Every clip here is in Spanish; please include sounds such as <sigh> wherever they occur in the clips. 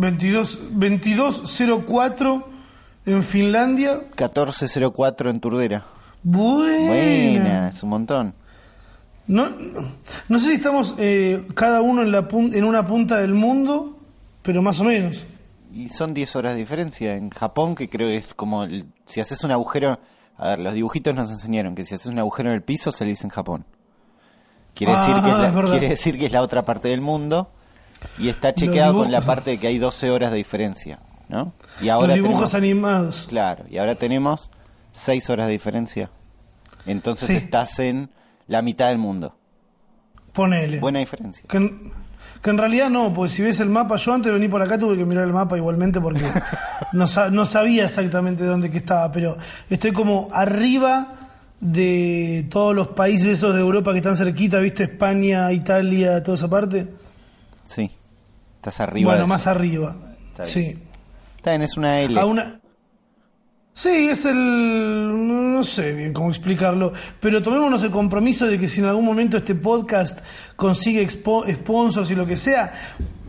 22, 2204 en Finlandia. 1404 en Turdera. Buena. Buena, es un montón. No, no sé si estamos eh, cada uno en, la pun- en una punta del mundo, pero más o menos. Y son 10 horas de diferencia. En Japón, que creo que es como el- si haces un agujero. A ver, los dibujitos nos enseñaron que si haces un agujero en el piso se le dice en Japón. Quiere, Ah, decir que es la, es verdad. quiere decir que es la otra parte del mundo. Y está chequeado con la parte de que hay 12 horas de diferencia. ¿No? Y Los ahora dibujos tenemos, animados. Claro, y ahora tenemos 6 horas de diferencia. Entonces Sí. estás en la mitad del mundo. Ponele. Buena diferencia. Que en, que en realidad no, porque si ves el mapa, yo antes de venir por acá tuve que mirar el mapa igualmente porque <laughs> no, sa- no sabía exactamente dónde que estaba, pero estoy como arriba de todos los países esos de Europa que están cerquita, ¿viste? España, Italia, toda esa parte. Sí. Estás arriba. bueno, de más eso. arriba. Está bien. Sí. Está bien, es una L. A una... Sí, es el... no sé bien cómo explicarlo, pero tomémonos el compromiso de que si en algún momento este podcast consigue expo- sponsors y lo que sea,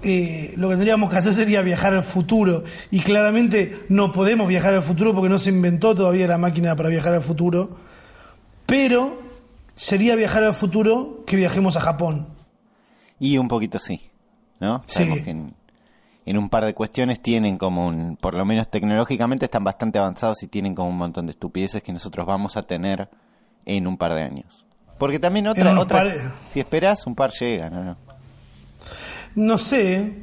eh, lo que tendríamos que hacer sería viajar al futuro. Y claramente no podemos viajar al futuro porque no se inventó todavía la máquina para viajar al futuro, pero sería viajar al futuro que viajemos a Japón. Y un poquito sí, ¿no? Sí. Sabemos que en, en un par de cuestiones tienen como un, por lo menos tecnológicamente están bastante avanzados y tienen como un montón de estupideces que nosotros vamos a tener en un par de años. Porque también otra, otra par- si esperas, un par llega, ¿no? no. No sé.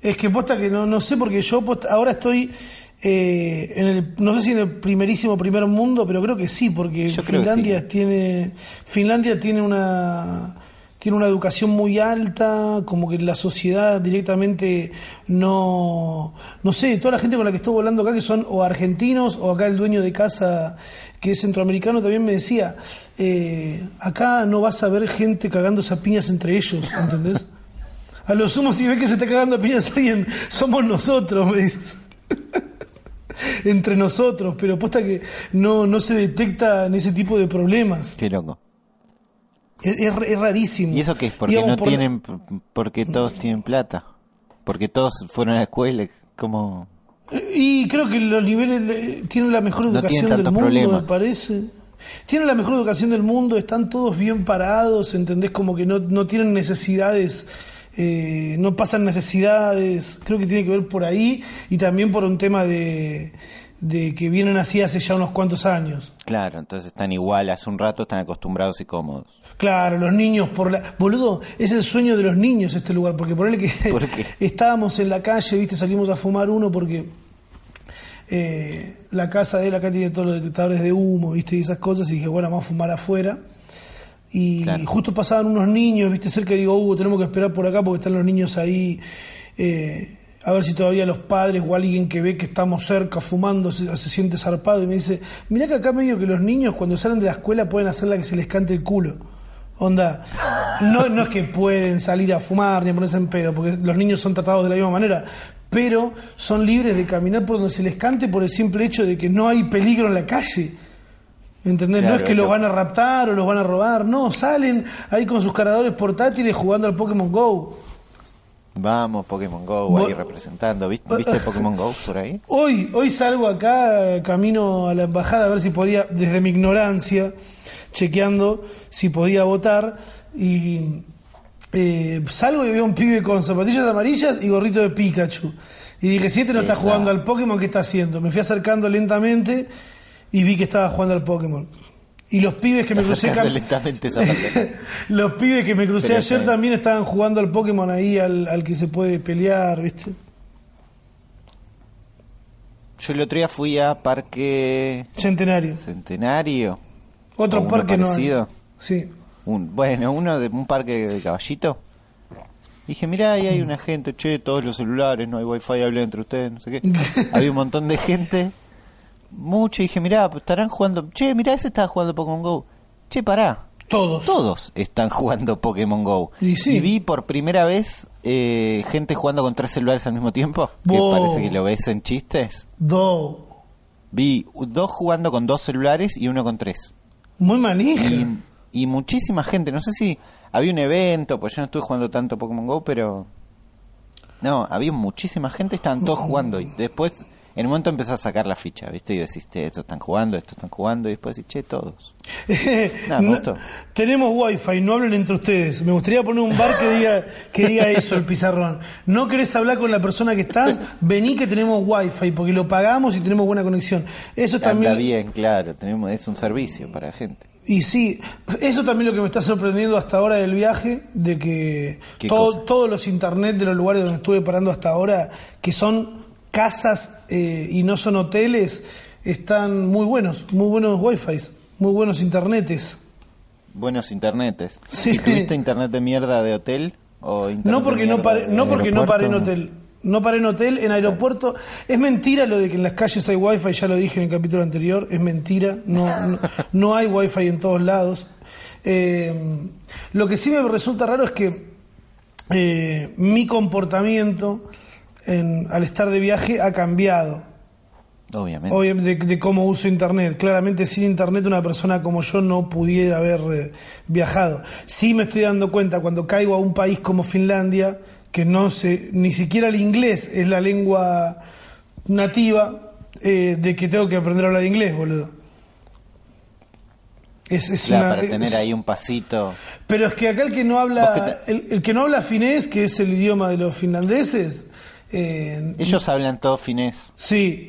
Es que posta que no, no sé porque yo posta- ahora estoy eh, en el, no sé si en el primerísimo primer mundo, pero creo que sí, porque Yo Finlandia sí. tiene Finlandia tiene una tiene una educación muy alta, como que la sociedad directamente no no sé, toda la gente con la que estoy hablando acá que son o argentinos o acá el dueño de casa que es centroamericano también me decía, eh, acá no vas a ver gente cagándose a piñas entre ellos, ¿entendés? <laughs> A lo sumo si ves que se está cagando a piñas alguien, somos nosotros, me dices. <laughs> Entre nosotros, pero posta que no, no se detectan ese tipo de problemas. Qué loco. Es, es- es rarísimo. ¿Y eso qué es? Porque Digamos, no por- tienen, porque todos tienen plata. Porque todos fueron a la escuela, como... Y creo que los niveles tienen la mejor No educación tienen del mundo, problemas. me parece. Tienen la mejor educación del mundo, están todos bien parados, ¿entendés? Como que no, no tienen necesidades, eh, no pasan necesidades. Creo que tiene que ver por ahí y también por un tema de, de que vienen así hace ya unos cuantos años. Claro, entonces están igual, hace un rato están acostumbrados y cómodos. Claro, los niños por la... Boludo, es el sueño de los niños este lugar, porque ponele que <laughs> <laughs> estábamos en la calle, viste, salimos a fumar uno porque eh, la casa de él acá tiene todos los detectores de humo, viste, y esas cosas, y dije, bueno, vamos a fumar afuera. Y Claro. justo pasaban unos niños, viste, cerca y digo, Hugo, tenemos que esperar por acá porque están los niños ahí, eh, a ver si todavía los padres o alguien que ve que estamos cerca fumando se, se siente zarpado y me dice, mirá que acá medio que los niños cuando salen de la escuela pueden hacer la que se les cante el culo. Onda, no, no es que pueden salir a fumar ni a ponerse en pedo, porque los niños son tratados de la misma manera, pero son libres de caminar por donde se les cante por el simple hecho de que no hay peligro en la calle. ¿Entendés? no es que los lo- van a raptar o los van a robar, no, salen ahí con sus cargadores portátiles jugando al Pokémon Go. Vamos, Pokémon Go, ahí representando. ¿Viste, ¿Viste <laughs> Pokémon Go por ahí? Hoy, hoy salgo acá, camino a la embajada a ver si podía, desde mi ignorancia, chequeando si podía votar y eh, salgo y veo un pibe con zapatillas amarillas y gorrito de Pikachu. Y dije, si este no está jugando al Pokémon, ¿qué está haciendo? Me fui acercando lentamente y vi que estaba jugando al Pokémon. Y los pibes que me crucé... <laughs> Los pibes que me crucé Pero ayer también estaban jugando al Pokémon ahí, al, al que se puede pelear, ¿viste? Yo el otro día fui a Parque Centenario. Centenario. Otro parque no parecido. Sí. Un, bueno, uno de un parque de caballito. Dije, mirá, ahí hay una gente, che, todos los celulares, no hay wifi, hablen entre ustedes, no sé qué. <laughs> Había un montón de gente, mucho, y dije, mirá, estarán jugando, che, mirá, ese estaba jugando Pokémon Go. Che, pará, Todos. todos están <laughs> jugando Pokémon Go. Y sí. vi por primera vez eh, gente jugando con tres celulares al mismo tiempo, que parece que lo ves en chistes. Do. Vi dos jugando con dos celulares y uno con tres. Muy manija. Y, y muchísima gente. No sé si había un evento, pues yo no estuve jugando tanto Pokémon Go, pero No, había muchísima gente, estaban todos jugando y después en un momento empezás a sacar la ficha, ¿viste? Y decís, "Che, estos están jugando, estos están jugando y después decís, che, todos. <laughs> Nada, No- gustó. tenemos wifi, no hablen entre ustedes. Me gustaría poner un bar que diga, que diga eso, el pizarrón. No querés hablar con la persona que estás, vení que tenemos wifi, porque lo pagamos y tenemos buena conexión. Eso Anda también. bien, claro, tenemos, es un servicio para la gente. Y sí, eso también lo que me está sorprendiendo hasta ahora del viaje, de que ¿Qué todo- todos los internet de los lugares donde estuve parando hasta ahora, que son casas eh, y no son hoteles, están muy buenos, muy buenos wifi, muy buenos internetes. Buenos internetes. Sí. ¿Y tuviste internet de mierda de hotel? O internet No de porque no paré, no porque no paré en hotel. No paré en hotel, en aeropuerto. Es mentira lo de que en las calles hay wifi, ya lo dije en el capítulo anterior, es mentira. No, no, no hay wifi en todos lados. Eh, lo que sí me resulta raro es que eh, mi comportamiento en- al estar de viaje ha cambiado. Obviamente. Obviamente de, de cómo uso internet. Claramente sin internet una persona como yo no pudiera haber eh, viajado. Sí me estoy dando cuenta cuando caigo a un país como Finlandia, que no sé, ni siquiera el inglés es la lengua nativa, eh, de que tengo que aprender a hablar inglés, boludo. Es, es Claro, una- para tener es- ahí un pasito. Pero es que acá el que no habla, el, el que no habla finés, que es el idioma de los finlandeses, eh, Ellos hablan todo finés. Sí,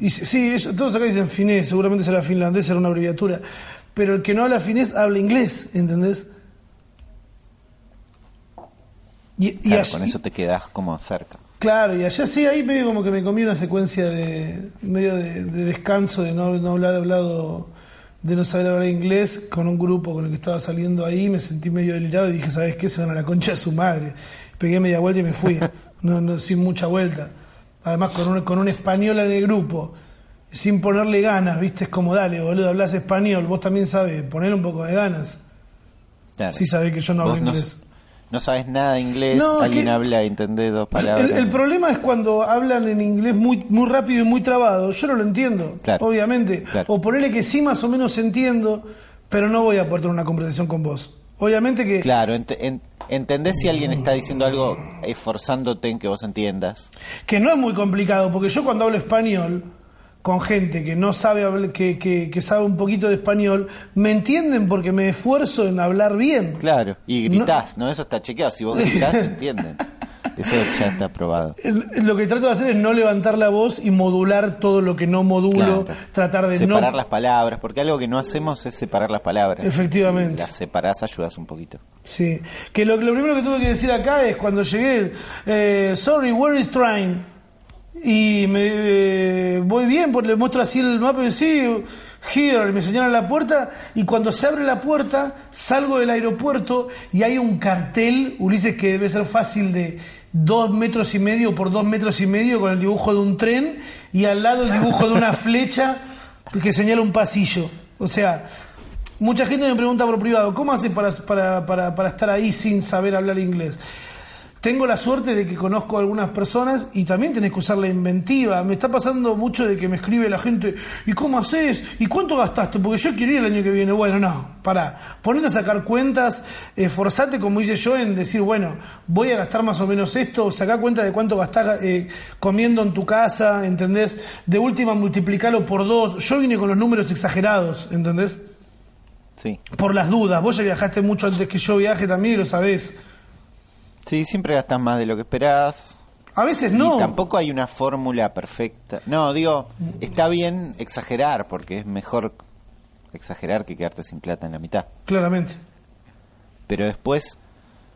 y, sí, eso- todos acá dicen finés, seguramente será finlandés, será una abreviatura. Pero el que no habla finés habla inglés, ¿entendés? Y, y Claro, allí- con eso te quedás como cerca. Claro, y allá sí, ahí medio como que me comí una secuencia de medio de, de descanso, de no, no hablar hablado, de no saber hablar inglés con un grupo con el que estaba saliendo ahí, me sentí medio delirado y dije, ¿sabes qué? Se van a la concha de su madre. Pegué media vuelta y me fui, <laughs> no, no, sin mucha vuelta. Además con un, con un español en el grupo, sin ponerle ganas, ¿viste? Es como, dale, boludo, hablas español, vos también sabes, poner un poco de ganas. Claro. Sí sabés que yo no hablo Vos no, inglés. no sabes nada de inglés, No, alguien que- habla entendés dos palabras. El, el problema es cuando hablan en inglés muy, muy rápido y muy trabado. Yo no lo entiendo, Claro. obviamente. Claro. O ponerle que sí más o menos entiendo, pero no voy a poder tener una conversación con vos. Obviamente que, Claro, ent- en- entendés si alguien está diciendo algo esforzándote en que vos entiendas. que no es muy complicado, porque yo cuando hablo español con gente que no sabe que, que, que sabe un poquito de español, me entienden porque me esfuerzo en hablar bien. Claro, y gritás, ¿no? Eso está chequeado. Si vos gritás, <laughs> entienden. Eso ya está probado. El- Lo que trato de hacer es no levantar la voz y modular todo lo que no modulo, Claro. tratar de separar no las palabras, porque algo que no hacemos es separar las palabras. Efectivamente. Si las separás, ayudas un poquito. Sí, que lo, lo primero que tuve que decir acá es cuando llegué, eh, sorry, where is train? Y me eh, voy bien, porque le muestro así el mapa y sí, here, y me señalan la puerta, y cuando se abre la puerta, salgo del aeropuerto y hay un cartel, Ulises, que debe ser fácil de dos metros y medio por dos metros y medio con el dibujo de un tren y al lado el dibujo de una <laughs> flecha que señala un pasillo. O sea, Mucha gente me pregunta por privado, ¿cómo haces para, para, para, para estar ahí sin saber hablar inglés? Tengo la suerte de que conozco a algunas personas y también tenés que usar la inventiva. Me está pasando mucho de que me escribe la gente, ¿y cómo haces? ¿Y cuánto gastaste? Porque yo quiero ir el año que viene. Bueno, no, pará. Ponete a sacar cuentas, esforzate, como hice yo, en decir, bueno, voy a gastar más o menos esto, sacá cuenta de cuánto gastás eh, comiendo en tu casa, ¿entendés? De última, multiplicalo por dos. Yo vine con los números exagerados, ¿entendés? Sí. Por las dudas, vos ya viajaste mucho antes que yo viaje también y lo sabés. Sí, siempre gastas más de lo que esperás. A veces no. Y tampoco hay una fórmula perfecta. No, digo, está bien exagerar, porque es mejor exagerar que quedarte sin plata en la mitad. Claramente. Pero después,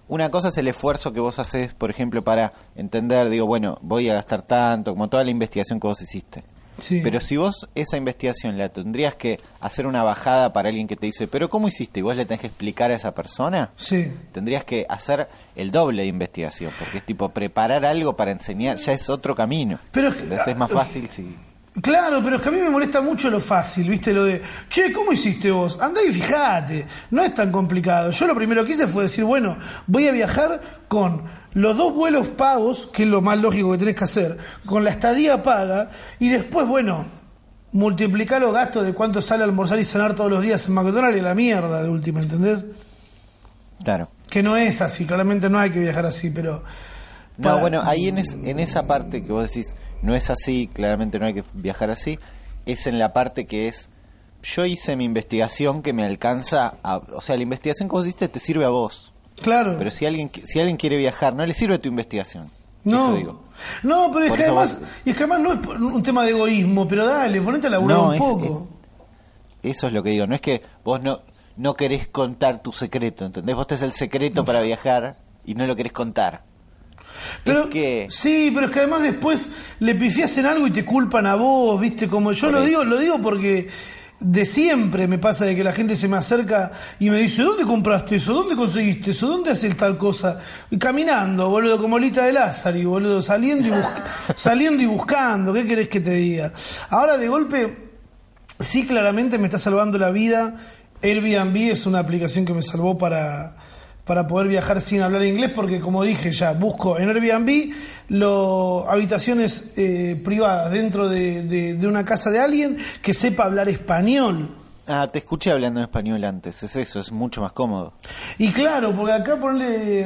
una cosa es el esfuerzo que vos haces, por ejemplo, para entender, digo, bueno, voy a gastar tanto, como toda la investigación que vos hiciste. Sí. Pero si vos esa investigación la tendrías que hacer una bajada para alguien que te dice, pero ¿cómo hiciste? Y vos le tenés que explicar a esa persona, Sí. tendrías que hacer el doble de investigación, porque es tipo preparar algo para enseñar, ya es otro camino. Pero es que- es más fácil si... Claro, pero es que a mí me molesta mucho lo fácil, ¿viste? Lo de, che, ¿cómo hiciste vos? Andá y fijate, no es tan complicado. Yo lo primero que hice fue decir, bueno, voy a viajar con los dos vuelos pagos, que es lo más lógico que tenés que hacer, con la estadía paga, y después, bueno, multiplicar los gastos de cuánto sale almorzar y cenar todos los días en McDonald's y la mierda de última, ¿entendés? Claro. que no es así, claramente no hay que viajar así, pero No, bueno, ahí en, es- en esa parte que vos decís, no es así, claramente no hay que viajar así, es en la parte que es, yo hice mi investigación que me alcanza, a, o sea, la investigación que vos hiciste te sirve a vos, Claro. pero si alguien, si alguien quiere viajar, no le sirve tu investigación. no. Eso digo. No, pero es Por que, además, vos- y es que además no es un tema de egoísmo, pero dale, ponete a laburar No, un es- poco. Eso es lo que digo, no es que vos no, no querés contar tu secreto, ¿entendés? Vos tenés el secreto para viajar y no lo querés contar. Pero, es que... Sí, pero es que además después le pifias en algo y te culpan a vos, ¿viste? Como yo Por lo eso. digo, lo digo porque de siempre me pasa de que la gente se me acerca y me dice, ¿dónde compraste eso? ¿Dónde conseguiste eso? ¿Dónde haces tal cosa? Y caminando, boludo, como Lita de Lázaro, y boludo, saliendo y, <laughs> saliendo y buscando, ¿qué querés que te diga? Ahora de golpe, sí claramente me está salvando la vida. Airbnb es una aplicación que me salvó para, para poder viajar sin hablar inglés, porque como dije ya, busco en Airbnb lo, habitaciones eh, privadas dentro de, de- de una casa de alguien que sepa hablar español. Ah, te escuché hablando en español antes, es eso, es mucho más cómodo. Y claro, porque acá ponle,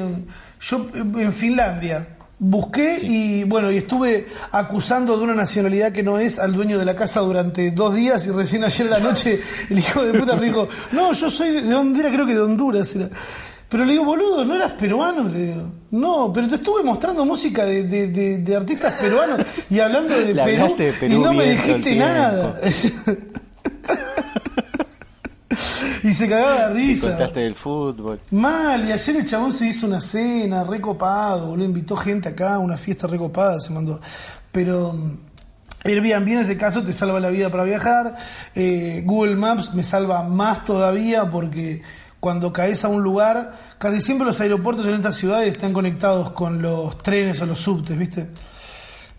yo en Finlandia busqué y bueno, y estuve acusando de una nacionalidad que no es al dueño de la casa durante dos días y recién ayer a la noche el hijo de puta me dijo, no, yo soy de, era, creo que de Honduras era. Pero le digo, boludo, ¿no eras peruano? Le digo, no, pero te estuve mostrando música de, de- de- de artistas peruanos y hablando de <laughs> Perú, hablaste de Perú y no me dijiste nada. <laughs> y se cagaba de risa. Contaste del fútbol. Mal, y ayer el chabón se hizo una cena, recopado, boludo, invitó gente acá, una fiesta recopada se mandó. Pero mm, Airbnb en ese caso te salva la vida para viajar, eh, Google Maps me salva más todavía porque cuando caes a un lugar, casi siempre los aeropuertos en estas ciudades están conectados con los trenes o los subtes, ¿viste?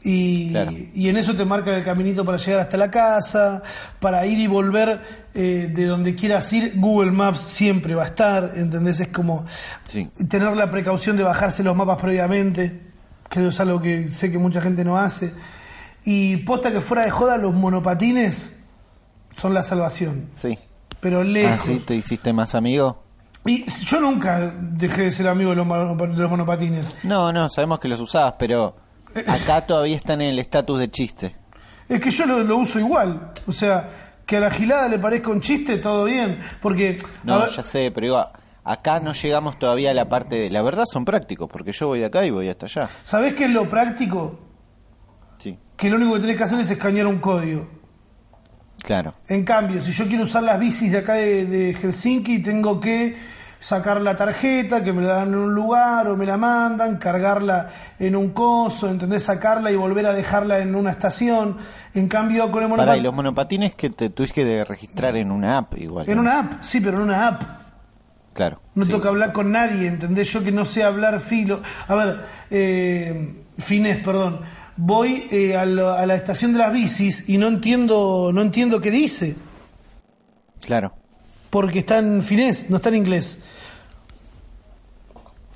Y, Claro. y en eso te marca el caminito para llegar hasta la casa, para ir y volver eh, de donde quieras ir, Google Maps siempre va a estar, ¿entendés? Es como Sí. tener la precaución de bajarse los mapas previamente, que eso es algo que sé que mucha gente no hace. Y posta que fuera de joda, los monopatines son la salvación, Sí. Pero Ah, lejos. sí, te hiciste más amigo. Y yo nunca dejé de ser amigo de los, monopa- de los monopatines. No, no, sabemos que los usabas, pero acá todavía están en el estatus de chiste. Es que yo lo, lo uso igual. O sea, que a la gilada le parezca un chiste, todo bien. Porque. No, ver, ya sé, pero digo, acá no llegamos todavía a la parte de... La verdad son prácticos, porque yo voy de acá y voy hasta allá. ¿Sabés qué es lo práctico? Sí, Que lo único que tenés que hacer es escanear un código. Claro. En cambio, si yo quiero usar las bicis de acá de, de Helsinki, tengo que sacar la tarjeta, que me la dan en un lugar o me la mandan, cargarla en un coso, ¿entendés? Sacarla y volver a dejarla en una estación. En cambio, con el Pará, y monopatín... los monopatines que te tuviste que registrar en una app igual. En ¿no? una app, sí, pero en una app. Claro. No sí. que hablar con nadie, ¿entendés? Yo que no sé hablar filo. A ver, eh, finés, perdón. Voy eh, a, la, a la estación de las bicis y no entiendo, no entiendo qué dice, Claro, porque está en finés, no está en inglés.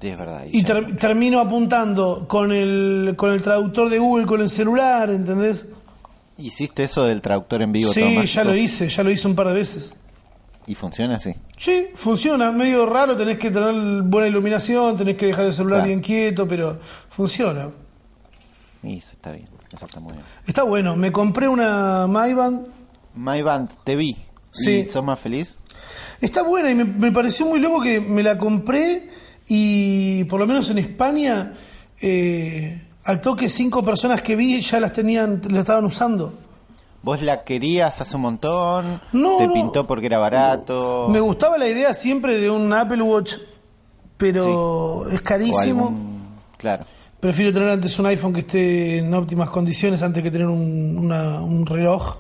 sí, es verdad. Y ter- termino apuntando con el, con el traductor de Google, con el celular, ¿entendés? ¿Hiciste eso del traductor en vivo Sí, ya lo hice, ya lo hice un par de veces. ¿Y funciona así? Sí, funciona, medio raro, tenés que tener buena iluminación, tenés que dejar el celular Claro. bien quieto, pero funciona. Y eso está bien, eso está muy bien. Está bueno, me compré una MyBand My Band, te vi. Sí. ¿Y sos más feliz? Está buena y me, me pareció muy loco que me la compré y por lo menos en España eh, al toque cinco personas que vi ya las tenían, la estaban usando. ¿Vos la querías hace un montón? No, ¿Te no. pintó porque era barato? Me gustaba la idea siempre de un Apple Watch, pero es ¿O carísimo. algún- Claro. Prefiero tener antes un iPhone que esté en óptimas condiciones antes que tener un, una- un reloj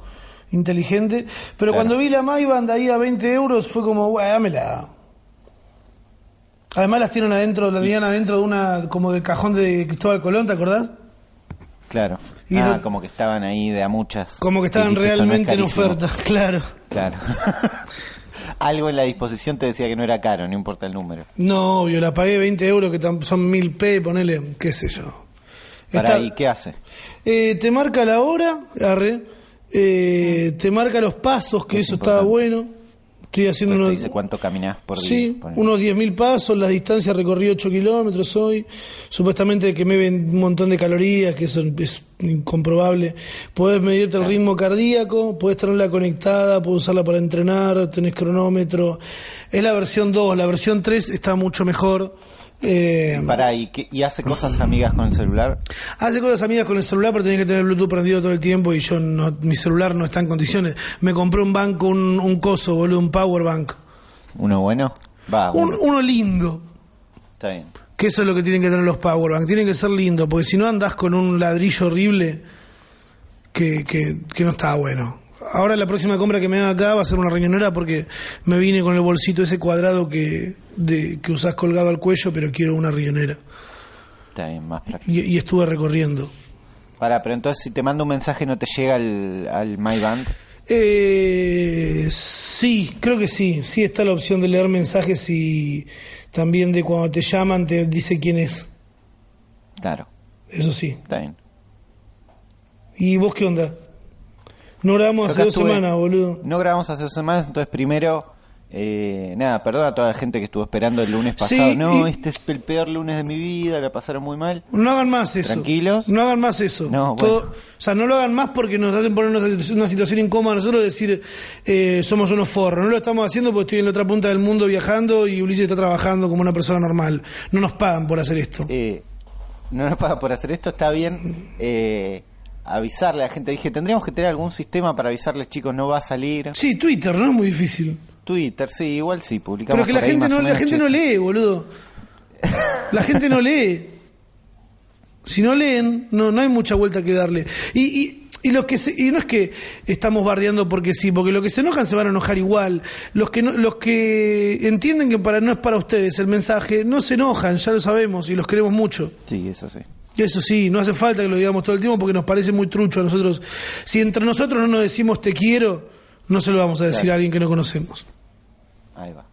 inteligente. Pero Claro. cuando vi la MyBand ahí a 20 euros fue como, "Buah, dámela. Además las tienen adentro, la tenían adentro de una, como del cajón de Cristóbal Colón, ¿te acordás? Claro. Y ah, eso- como que estaban ahí de a muchas. Como que estaban dijiste, "Esto no es realmente en carísimo". oferta, <laughs> claro. Claro. <laughs> Algo en la disposición te decía que no era caro, no importa el número. No, obvio, la pagué 20 euros, que son 1000 P, ponele, qué sé yo. Para Está- ¿y qué hace? Eh, te marca la hora, arre, eh, te marca los pasos, que Es eso estaba bueno, Estoy haciendo te unos, dice cuánto caminás por día. sí, ponele. unos 10.000 pasos, la distancia recorrí 8 kilómetros hoy, supuestamente que me ven un montón de calorías, que eso es incomprobable. Podés medirte el ritmo cardíaco, podés tenerla conectada, podés usarla para entrenar, tenés cronómetro. Es la versión 2, la versión 3 está mucho mejor. Eh, Pará, ¿y, qué- y hace cosas amigas con el celular? Hace cosas amigas con el celular, pero tenés que tener Bluetooth prendido todo el tiempo y yo no, mi celular no está en condiciones. Me compré un banco, un, un coso, boludo, un power bank. ¿Uno bueno? Va, Un- uno. uno lindo. Está bien. Que eso es lo que tienen que tener los power bank. Tienen que ser lindos, porque si no andás con un ladrillo horrible que, que, que no está bueno. Ahora la próxima compra que me haga acá va a ser una riñonera porque me vine con el bolsito ese cuadrado que, de, que usás colgado al cuello, pero quiero una riñonera. Está bien, más práctico. Y, y estuve recorriendo. Pará, pero entonces si te mando un mensaje no te llega al, al MyBand. Eh, sí, creo que sí. Sí está la opción de leer mensajes y también de cuando te llaman te dice quién es. Claro, Eso sí. está bien. ¿Y vos qué onda? No grabamos hace dos estuve- semanas, boludo. No grabamos hace dos semanas, entonces primero, eh, nada, perdona a toda la gente que estuvo esperando el lunes Sí, pasado. no, y- este es el peor lunes de mi vida, la pasaron muy mal. No hagan más eso. Tranquilos. No hagan más eso. No, Todo- bueno. o sea, no lo hagan más porque nos hacen poner una, una situación incómoda nosotros decir eh, somos unos forros. No lo estamos haciendo porque estoy en la otra punta del mundo viajando y Ulises está trabajando como una persona normal. No nos pagan por hacer esto. Eh, no nos paga por hacer esto, está bien. Eh, avisarle a la gente, dije, tendríamos que tener algún sistema para avisarles, chicos, no va a salir. Sí, Twitter, no es muy difícil. Twitter, sí, igual sí, publicamos. Pero que la gente no, la gente no lee, boludo. La gente no lee. Si no leen, no, no hay mucha vuelta que darle. Y, y, y los que se- y no es que estamos bardeando porque sí, porque los que se enojan se van a enojar igual. Los que no, los que entienden que para no es para ustedes el mensaje, no se enojan, ya lo sabemos y los queremos mucho. Sí, eso sí. Y Eso sí, no hace falta que lo digamos todo el tiempo porque nos parece muy trucho a nosotros. Si entre nosotros no nos decimos te quiero, no se lo vamos a decir Claro. a alguien que no conocemos. Ahí va.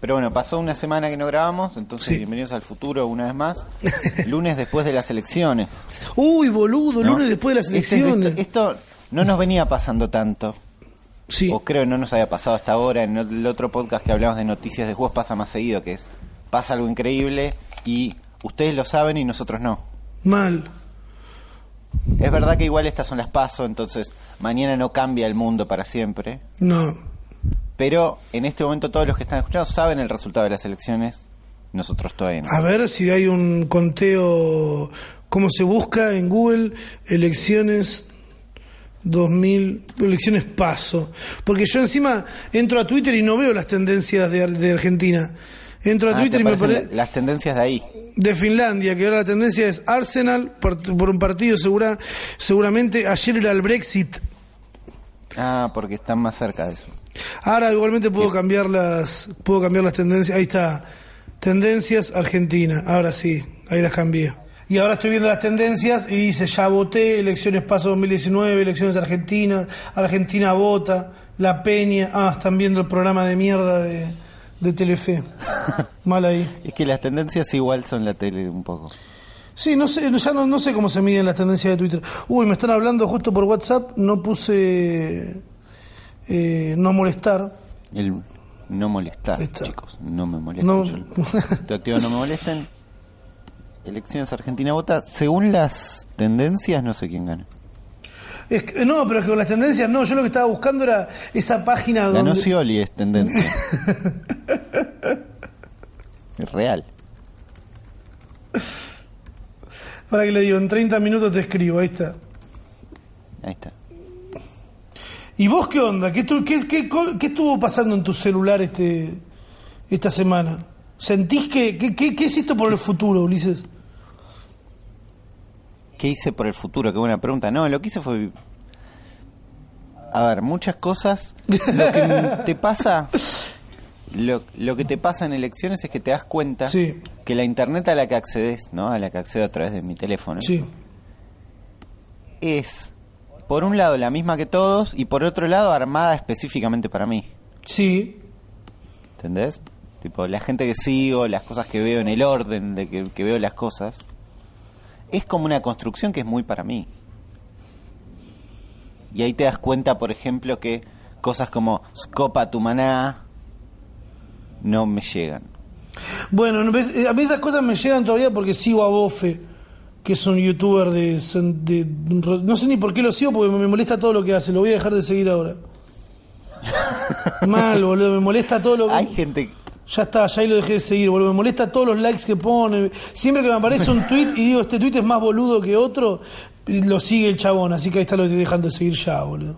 Pero bueno, pasó una semana que no grabamos, entonces Sí. bienvenidos al futuro una vez más. <laughs> Lunes después de las elecciones. Uy, boludo, ¿no? lunes después de las Este- elecciones. esto, esto no nos venía pasando tanto. Sí. O creo que no nos había pasado hasta ahora. En el otro podcast que hablamos de noticias de juegos pasa más seguido, que es pasa algo increíble y ustedes lo saben y nosotros no. Mal. Es verdad que igual estas son las paso, entonces mañana no cambia el mundo para siempre. No. Pero en este momento todos los que están escuchando saben el resultado de las elecciones. Nosotros todavía no. A ver si hay un conteo. ¿Cómo se busca en Google? Elecciones 2000. Elecciones paso. Porque yo encima entro a Twitter y no veo las tendencias de, de Argentina. Entro a Ah, Twitter te y me parece. la- las tendencias de ahí. De Finlandia, que ahora la tendencia es Arsenal por, por un partido segura, seguramente. Ayer era el Brexit. Ah, porque están más cerca de eso. Ahora igualmente puedo cambiar las puedo cambiar las tendencias. Ahí está. Tendencias Argentina. Ahora sí, ahí las cambié. Y ahora estoy viendo las tendencias y dice, ya voté, elecciones paso 2019, elecciones Argentina, Argentina vota, La Peña. Ah, están viendo el programa de mierda de, de Telefe. <laughs> Mal ahí. Es que las tendencias igual son la tele un poco. Sí, no sé, ya no, no sé cómo se miden las tendencias de Twitter. Uy, me están hablando justo por WhatsApp, no puse eh, no molestar. El no molestar, está. chicos. No me molesten. No. Yo activo no me molesten. <laughs> Elecciones Argentina vota. Según las tendencias, no sé quién gana. Es que- no, pero es que con las tendencias no, yo lo que estaba buscando era esa página donde... Scioli, es tendencia. <laughs> es real. Para que le digo, en 30 minutos te escribo, ahí está. Ahí está. ¿Y vos qué onda? ¿Qué, estu- qué- qué qué estuvo pasando en tu celular este esta semana? ¿Sentís que... ¿Qué, qué, qué hiciste por el futuro, Ulises? ¿Qué hice por el futuro? Qué buena pregunta. No, lo que hice fue... A ver, muchas cosas. Lo que te pasa... Lo, lo que te pasa en elecciones es que te das cuenta Sí. que la internet a la que accedes, ¿no? A la que accedo a través de mi teléfono, Sí. es, por un lado, la misma que todos y por otro lado, armada específicamente para mí. Sí. ¿Entendés? Tipo, la gente que sigo, las cosas que veo en el orden de que, que veo las cosas, es como una construcción que es muy para mí. Y ahí te das cuenta, por ejemplo, que cosas como Scopa tu maná no me llegan. Bueno. Eh, a mí esas cosas me llegan todavía porque sigo a Bofe, que es un youtuber de, de- No sé ni por qué lo sigo porque me molesta todo lo que hace. Lo voy a dejar de seguir ahora. <laughs> Mal, boludo. Me molesta todo lo que... Hay gente... Ya está, ya ahí lo dejé de seguir, boludo. Me molesta todos los likes que pone. Siempre que me aparece un tweet y digo, este tweet es más boludo que otro, lo sigue el chabón. Así que ahí está lo estoy dejando de seguir ya, boludo.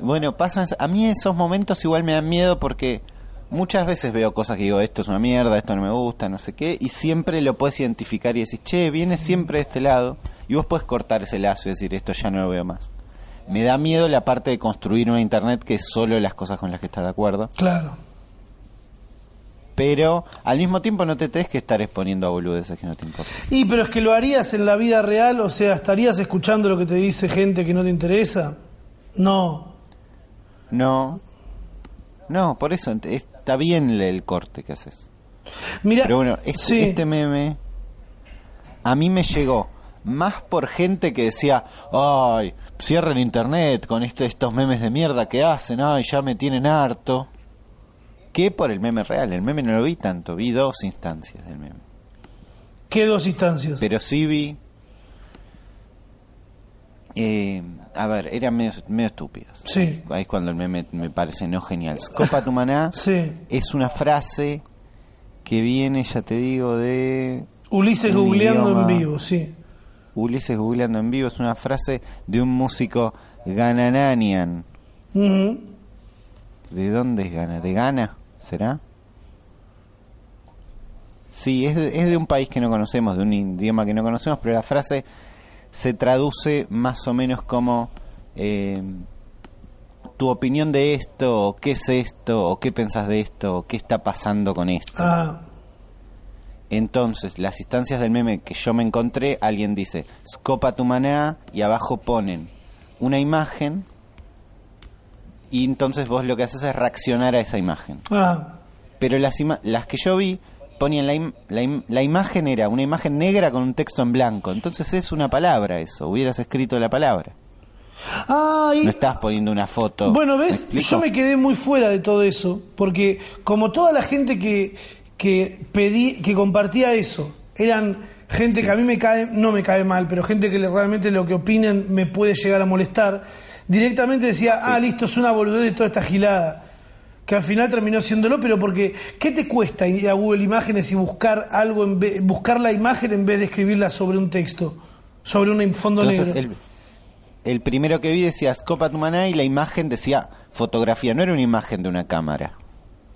Bueno, pasan... A mí esos momentos igual me dan miedo porque muchas veces veo cosas que digo, esto es una mierda, esto no me gusta, no sé qué, y siempre lo puedes identificar y decir, che, viene siempre de este lado, y vos puedes cortar ese lazo y decir, esto ya no lo veo más. Me da miedo la parte de construir una internet que es solo las cosas con las que estás de acuerdo. Claro. Pero al mismo tiempo no te tenés que estar exponiendo a boludeces que no te importan. Y pero es que lo harías en la vida real, o sea, ¿estarías escuchando lo que te dice gente que no te interesa? No. No, no, por eso está bien el- el corte que haces. Mira, Pero bueno, este, sí. este meme a mí me llegó más por gente que decía, ay, cierren internet con este, estos memes de mierda que hacen, ay, ya me tienen harto, que por el meme real. El meme no lo vi tanto, vi dos instancias del meme. ¿Qué dos instancias? Pero sí vi. eh, a ver, eran medio, medio estúpidos. Sí. Ahí es cuando el meme me parece no genial. Scopa tu maná <laughs> Sí. es una frase que viene, ya te digo, de Ulises googleando idioma. en vivo, sí. Ulises googleando en vivo. Es una frase de un músico ganananian. ¿De dónde es Ghana? ¿De Ghana? ¿Será? Sí, es de, es de un país que no conocemos, de un idioma que no conocemos, pero la frase se traduce más o menos como eh, tu opinión de esto, o qué es esto, o qué pensás de esto, o qué está pasando con esto. Ah, Entonces, las instancias del meme que yo me encontré, alguien dice, scopa tu maná, y abajo ponen una imagen, y entonces vos lo que haces es reaccionar a esa imagen. ah. Pero las, ima- las que yo vi ponían la, im- la, im- la imagen era una imagen negra con un texto en blanco. Entonces es una palabra eso, hubieras escrito la palabra. Ah, y- No estás poniendo una foto. Bueno, ¿Me ¿ves? explico? Yo me quedé muy fuera de todo eso, porque como toda la gente que, que pedí, que compartía eso, eran gente que a mí me cae, no me cae mal, pero gente que realmente lo que opinan me puede llegar a molestar, directamente decía, ah, listo, es una boludez de toda esta gilada. Que al final terminó siéndolo, pero porque, ¿qué te cuesta ir a Google Imágenes y buscar algo, en vez- buscar la imagen en vez de escribirla sobre un texto, sobre un fondo Entonces, negro? el, el primero que vi decía scopa tu maná y la imagen decía fotografía. No era una imagen de una cámara.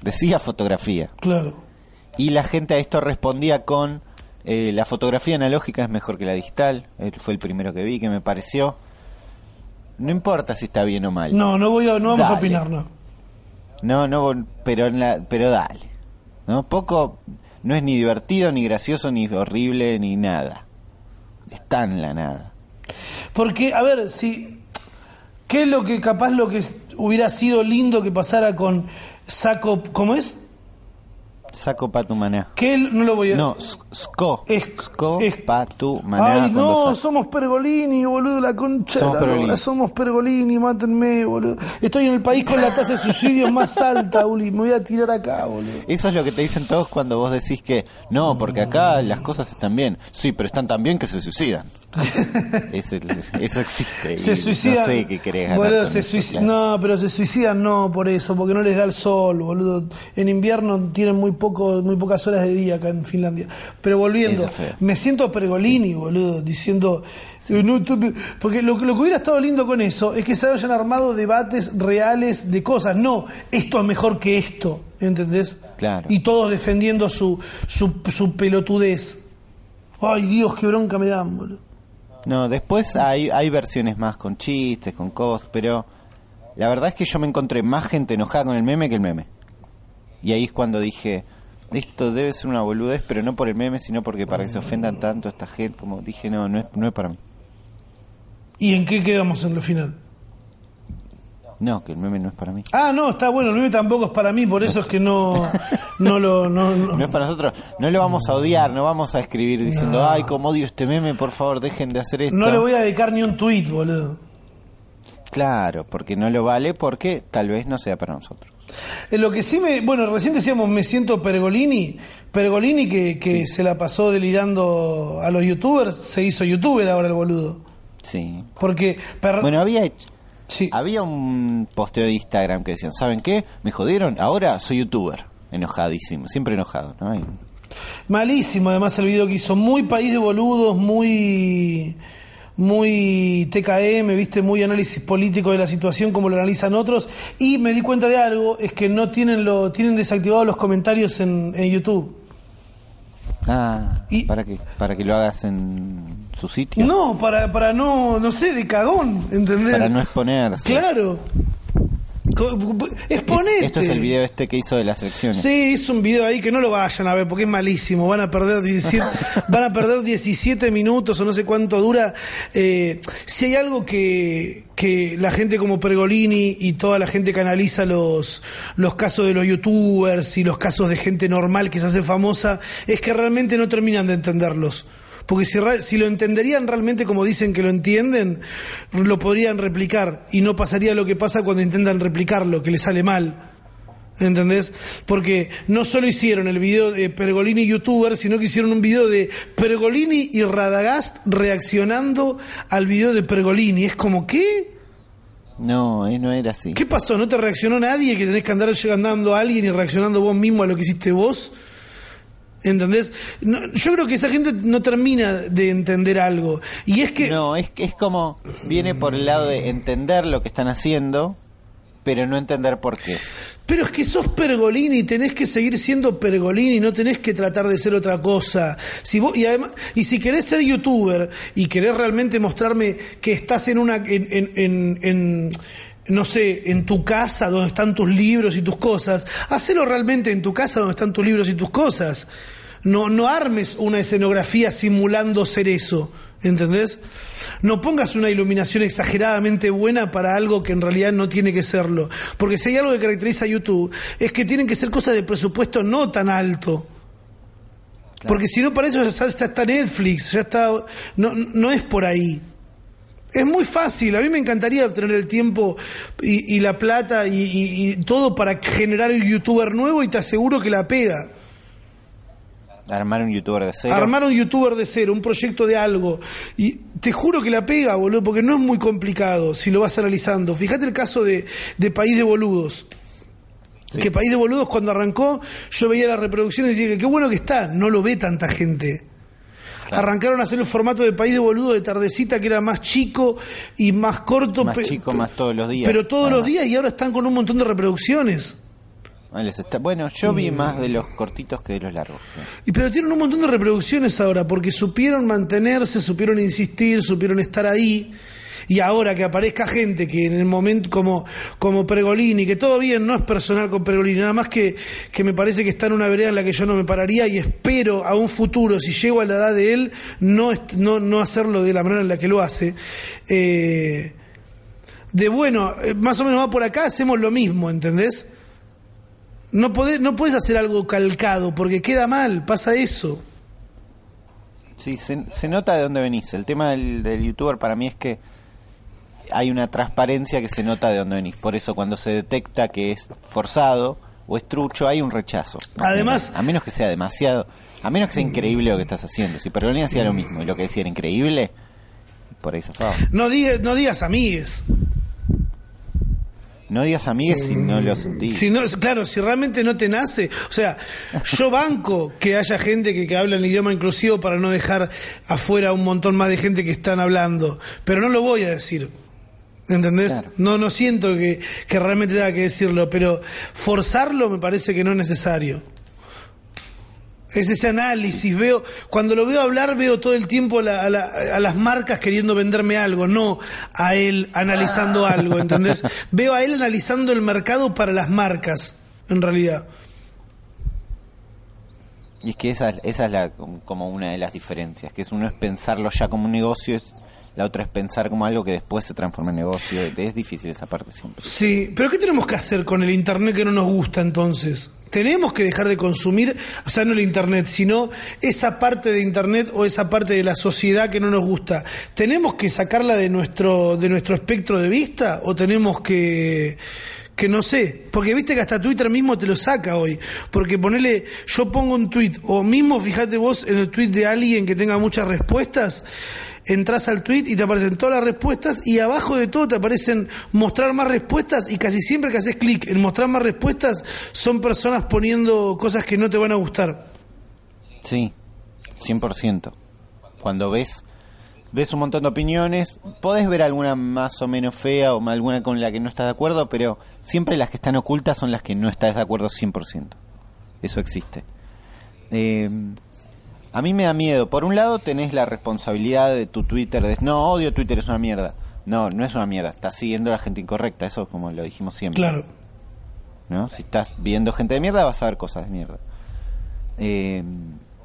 Decía fotografía. Claro. Y la gente a esto respondía con eh, la fotografía analógica es mejor que la digital. Él fue el primero que vi que me pareció. No importa si está bien o mal. No, no voy a, no vamos a opinar, no. No, no, pero en la, pero dale. ¿No? Poco no es ni divertido, ni gracioso, ni horrible, ni nada. Está en la nada. Porque, a ver, si. ¿Qué es lo que capaz lo que hubiera sido lindo que pasara con Saco. ¿Cómo es? Saco pa tu maná. Que él no lo voy a. No, s- sco. Es- Sco es- pa tu maná. Ay, no, somos Pergolini, boludo, la concha. Somos Pergolini. somos Pergolini, mátenme, boludo. Estoy en el país con la tasa de suicidio más alta, Uli. Me voy a tirar acá, boludo. Eso es lo que te dicen todos cuando vos decís que no, porque acá las cosas están bien. Sí, pero están tan bien que se suicidan. <laughs> Eso, eso existe. Se suicidan. No sé qué querés ganar boludo, con se eso, suicidan. claro. No, pero se suicidan no por eso, porque no les da el sol, boludo. En invierno tienen muy poco, muy pocas horas de día acá en Finlandia. Pero volviendo, me siento Pergolini, boludo, diciendo. no, porque lo, lo que hubiera estado lindo con eso es que se hayan armado debates reales de cosas. No, esto es mejor que esto, ¿entendés? Claro. Y todos defendiendo su, su, su pelotudez. Ay, Dios, qué bronca me dan, boludo. No, después hay, hay versiones más con chistes, con cosas, pero la verdad es que yo me encontré más gente enojada con el meme que el meme. Y ahí es cuando dije, esto debe ser una boludez, pero no por el meme, sino porque para que se ofendan tanto esta gente, como dije, no, no es, no es para mí. ¿Y en qué quedamos en lo final? No, que el meme no es para mí. Ah, no, está bueno, el meme tampoco es para mí, por eso es que no, no lo... No, no. <laughs> No es para nosotros, no lo vamos a odiar, no vamos a escribir diciendo, ay, cómo odio este meme, por favor, dejen de hacer esto. No le voy a dedicar ni un tweet, boludo. Claro, porque no lo vale, porque tal vez no sea para nosotros. Eh, Lo que sí me. Bueno, recién decíamos, me siento Pergolini. Pergolini, que, que se la pasó delirando a los youtubers, se hizo youtuber ahora el boludo. Sí. Porque. per- Bueno, había hecho- sí. había un posteo de Instagram que decían, ¿saben qué? Me jodieron, ahora soy youtuber. Enojadísimo, siempre enojado, ¿no? Y- Malísimo, además, el video que hizo. Muy país de boludos, muy. Muy TKM, viste, muy análisis político de la situación como lo analizan otros. Y me di cuenta de algo, es que no tienen lo, tienen desactivados los comentarios en, en YouTube. Ah, Y- ¿para qué? ¿Para que lo hagas en su sitio? No, para, para no, no sé, de cagón, ¿entendés? Para no exponerse. Claro. Exponete. Esto es el video este que hizo de las elecciones. Sí, hizo un video ahí que no lo vayan a ver porque es malísimo. Van a perder 17, <laughs> van a perder 17 minutos o no sé cuánto dura. Eh, si hay algo que, que la gente como Pergolini y toda la gente que analiza los, los casos de los youtubers y los casos de gente normal que se hace famosa, es que realmente no terminan de entenderlos. Porque si, si lo entenderían realmente como dicen que lo entienden, lo podrían replicar y no pasaría lo que pasa cuando intentan replicarlo, que les sale mal. ¿Entendés? Porque no solo hicieron el video de Pergolini youtuber, sino que hicieron un video de Pergolini y Radagast reaccionando al video de Pergolini. Es como, ¿qué? No, no era así. ¿Qué pasó? ¿No te reaccionó nadie que tenés que andar llegando a alguien y reaccionando vos mismo a lo que hiciste vos? ¿Entendés? No, yo creo que esa gente no termina de entender algo. Y es que... No, es que es como viene por el lado de entender lo que están haciendo, pero no entender por qué. Pero es que sos Pergolini, tenés que seguir siendo Pergolini, no tenés que tratar de ser otra cosa. Si vos, y además, y si querés ser youtuber y querés realmente mostrarme que estás en una, en, en, en- en, no sé, en tu casa donde están tus libros y tus cosas, hacelo realmente en tu casa donde están tus libros y tus cosas. No, no armes una escenografía simulando ser eso, ¿entendés? No pongas una iluminación exageradamente buena para algo que en realidad no tiene que serlo. Porque si hay algo que caracteriza a YouTube, es que tienen que ser cosas de presupuesto no tan alto. Porque si no, para eso ya está, está Netflix, ya está. No, no es por ahí. Es muy fácil, a mí me encantaría tener el tiempo y, y la plata y, y- y todo para generar un youtuber nuevo y te aseguro que la pega. Armar un youtuber de cero. Armar un youtuber de cero, un proyecto de algo. Y te juro que la pega, boludo, porque no es muy complicado si lo vas analizando. Fíjate el caso de, de País de Boludos. Sí. Que País de Boludos cuando arrancó, yo veía las reproducciones y que qué bueno que está, no lo ve tanta gente. Arrancaron a hacer el formato de País de Boludos de tardecita que era más chico y más corto. Más chico, más todos los días. Pero todos los días y ahora están con un montón de reproducciones. Está- Bueno, yo vi más de los cortitos que de los largos. Y pero tienen un montón de reproducciones ahora, porque supieron mantenerse, supieron insistir, supieron estar ahí. Y ahora que aparezca gente que en el momento como, como Pregolini, que todo bien, no es personal con Pregolini, nada más que, que me parece que está en una vereda en la que yo no me pararía y espero a un futuro, si llego a la edad de él, no, no, no hacerlo de la manera en la que lo hace. Eh, de bueno, eh, más o menos va por acá, hacemos lo mismo, ¿entendés? No podés, no puedes hacer algo calcado porque queda mal, pasa eso. Sí, se, se nota de dónde venís. El tema del, del youtuber para mí es que hay una transparencia que se nota de dónde venís. Por eso cuando se detecta que es forzado o es trucho, hay un rechazo. Además- A menos que sea demasiado... A menos que sea increíble lo que estás haciendo. Si Pergolini hacía lo mismo y lo que decía era increíble, por ahí zafaba. No digas, no digas amigues. No digas amigues si no lo sentís. Si no, claro, si realmente no te nace, o sea, yo <laughs> banco que haya gente que, que habla el idioma inclusivo para no dejar afuera un montón más de gente que están hablando, pero no lo voy a decir. ¿Entendés? Claro. No, no siento que, que realmente tenga que decirlo, pero forzarlo me parece que no es necesario. Es ese análisis, veo, cuando lo veo hablar veo todo el tiempo la- a, la- a las marcas queriendo venderme algo, no a él analizando <laughs> algo, ¿entendés? Veo a él analizando el mercado para las marcas, en realidad. Y es que esa, esa es la, como una de las diferencias, que es uno es pensarlo ya como un negocio, es, la otra es pensar como algo que después se transforma en negocio. Es difícil esa parte siempre. Sí, pero ¿qué tenemos que hacer con el Internet que no nos gusta entonces? Tenemos que dejar de consumir, o sea, no el Internet, sino esa parte de Internet o esa parte de la sociedad que no nos gusta. ¿Tenemos que sacarla de nuestro, de nuestro espectro de vista o tenemos que, que no sé, porque viste que hasta Twitter mismo te lo saca hoy, porque ponele, yo pongo un tweet, o mismo fíjate vos en el tweet de alguien que tenga muchas respuestas, entras al tweet y te aparecen todas las respuestas y abajo de todo te aparecen mostrar más respuestas y casi siempre que haces clic en mostrar más respuestas son personas poniendo cosas que no te van a gustar. Sí, 100%. Cuando ves ves un montón de opiniones, podés ver alguna más o menos fea o alguna con la que no estás de acuerdo, pero siempre las que están ocultas son las que no estás de acuerdo 100%. Eso existe. Eh, a mí me da miedo. Por un lado tenés la responsabilidad de tu Twitter, de no, odio Twitter, es una mierda. No, no es una mierda, estás siguiendo a la gente incorrecta, eso como lo dijimos siempre. Claro. ¿No? Si estás viendo gente de mierda, vas a ver cosas de mierda. Eh,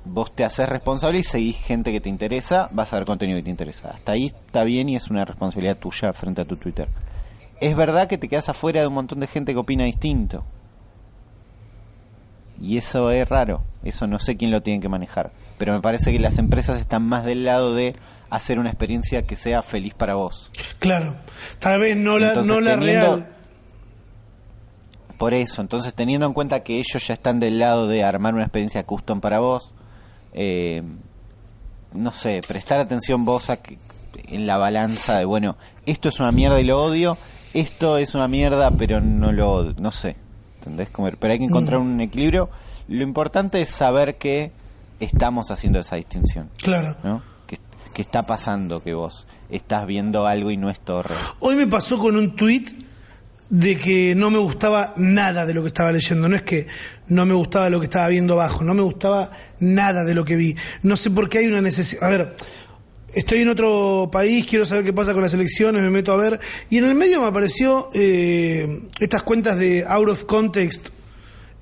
vos te haces responsable y seguís gente que te interesa, vas a ver contenido que te interesa. Hasta ahí está bien y es una responsabilidad tuya frente a tu Twitter. Es verdad que te quedas afuera de un montón de gente que opina distinto. Y eso es raro, eso no sé quién lo tiene que manejar. Pero me parece que las empresas están más del lado de hacer una experiencia que sea feliz para vos. Claro, tal vez no la, no la real. Por eso, entonces teniendo en cuenta que ellos ya están del lado de armar una experiencia custom para vos, eh, no sé, prestar atención vos a que, en la balanza de, bueno, esto es una mierda y lo odio, esto es una mierda pero no lo odio, no sé, ¿entendés? Como, pero hay que encontrar un equilibrio. Lo importante es saber que estamos haciendo esa distinción. Claro. ¿no? Que, que está pasando que vos estás viendo algo y no es torre. Hoy me pasó con un tweet de que no me gustaba nada de lo que estaba leyendo. No es que no me gustaba lo que estaba viendo abajo, no me gustaba nada de lo que vi. No sé por qué hay una necesidad. A ver, estoy en otro país, quiero saber qué pasa con las elecciones, me meto a ver. Y en el medio me apareció eh, estas cuentas de out of context,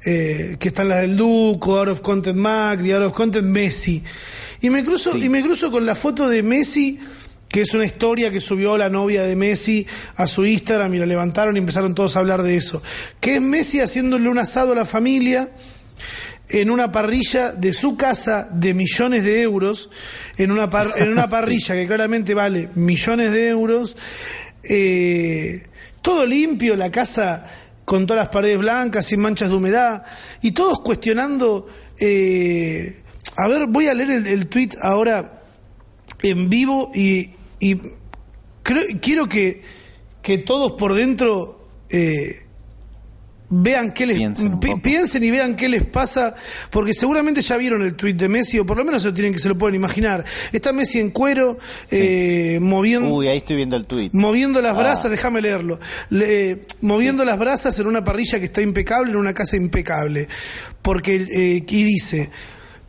eh, que están las del Duco, out of content Macri, out of content Messi. Y me cruzo, y me cruzo con la foto de Messi que es una historia que subió la novia de Messi a su Instagram y la levantaron y empezaron todos a hablar de eso. Que es Messi haciéndole un asado a la familia en una parrilla de su casa de millones de euros, en una, en una <laughs> parrilla que claramente vale millones de euros, eh, todo limpio, la casa con todas las paredes blancas, sin manchas de humedad, y todos cuestionando, eh, a ver, voy a leer el, tweet ahora en vivo y, y quiero que, que todos por dentro eh, vean qué les piensen, y vean qué les pasa, porque seguramente ya vieron el tweet de Messi, o por lo menos se lo tienen que se lo pueden imaginar. Está Messi en cuero, eh, moviendo. Uy, ahí estoy viendo el tweet. Moviendo las ah. brasas, déjame leerlo. moviendo las brasas en una parrilla que está impecable, en una casa impecable. Porque, eh, y dice,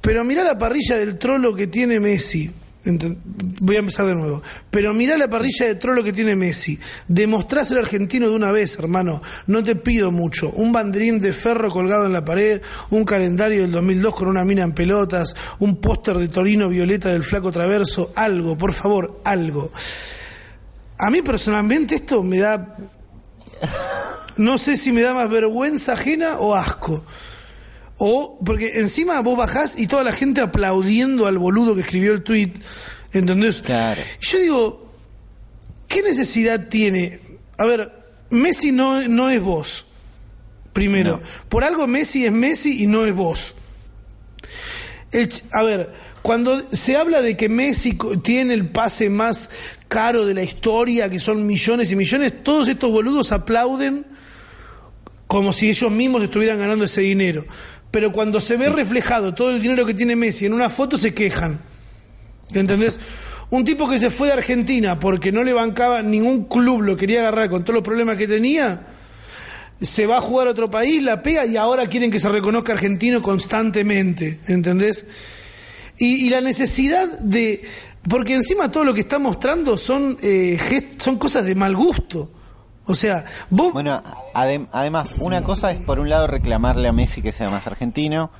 pero mira la parrilla del trolo que tiene Messi. Voy a empezar de nuevo. Pero mirá la parrilla de trolo que tiene Messi. Demostrá ser argentino de una vez, hermano. No te pido mucho. Un banderín de ferro colgado en la pared, un calendario del 2002 con una mina en pelotas, un póster de Torino Violeta del Flaco Traverso. Algo, por favor, algo. A mí personalmente esto me da... No sé si me da más vergüenza ajena o asco. O, porque encima vos bajás y toda la gente aplaudiendo al boludo que escribió el tweet, ¿entendés? Claro. Yo digo, ¿qué necesidad tiene? A ver, Messi no, no es vos, primero. Por algo Messi es Messi y no es vos. a ver, cuando se habla de que Messi tiene el pase más caro de la historia, que son millones y millones, todos estos boludos aplauden como si ellos mismos estuvieran ganando ese dinero pero cuando se ve reflejado todo el dinero que tiene Messi en una foto se quejan. ¿Entendés? Un tipo que se fue de Argentina porque no le bancaba ningún club, lo quería agarrar con todos los problemas que tenía, se va a jugar a otro país, la pega y ahora quieren que se reconozca argentino constantemente, ¿entendés? Y, la necesidad de... Porque encima todo lo que está mostrando son, eh, son cosas de mal gusto. O sea, vos... Bueno, además, una cosa es por un lado reclamarle a Messi que sea más argentino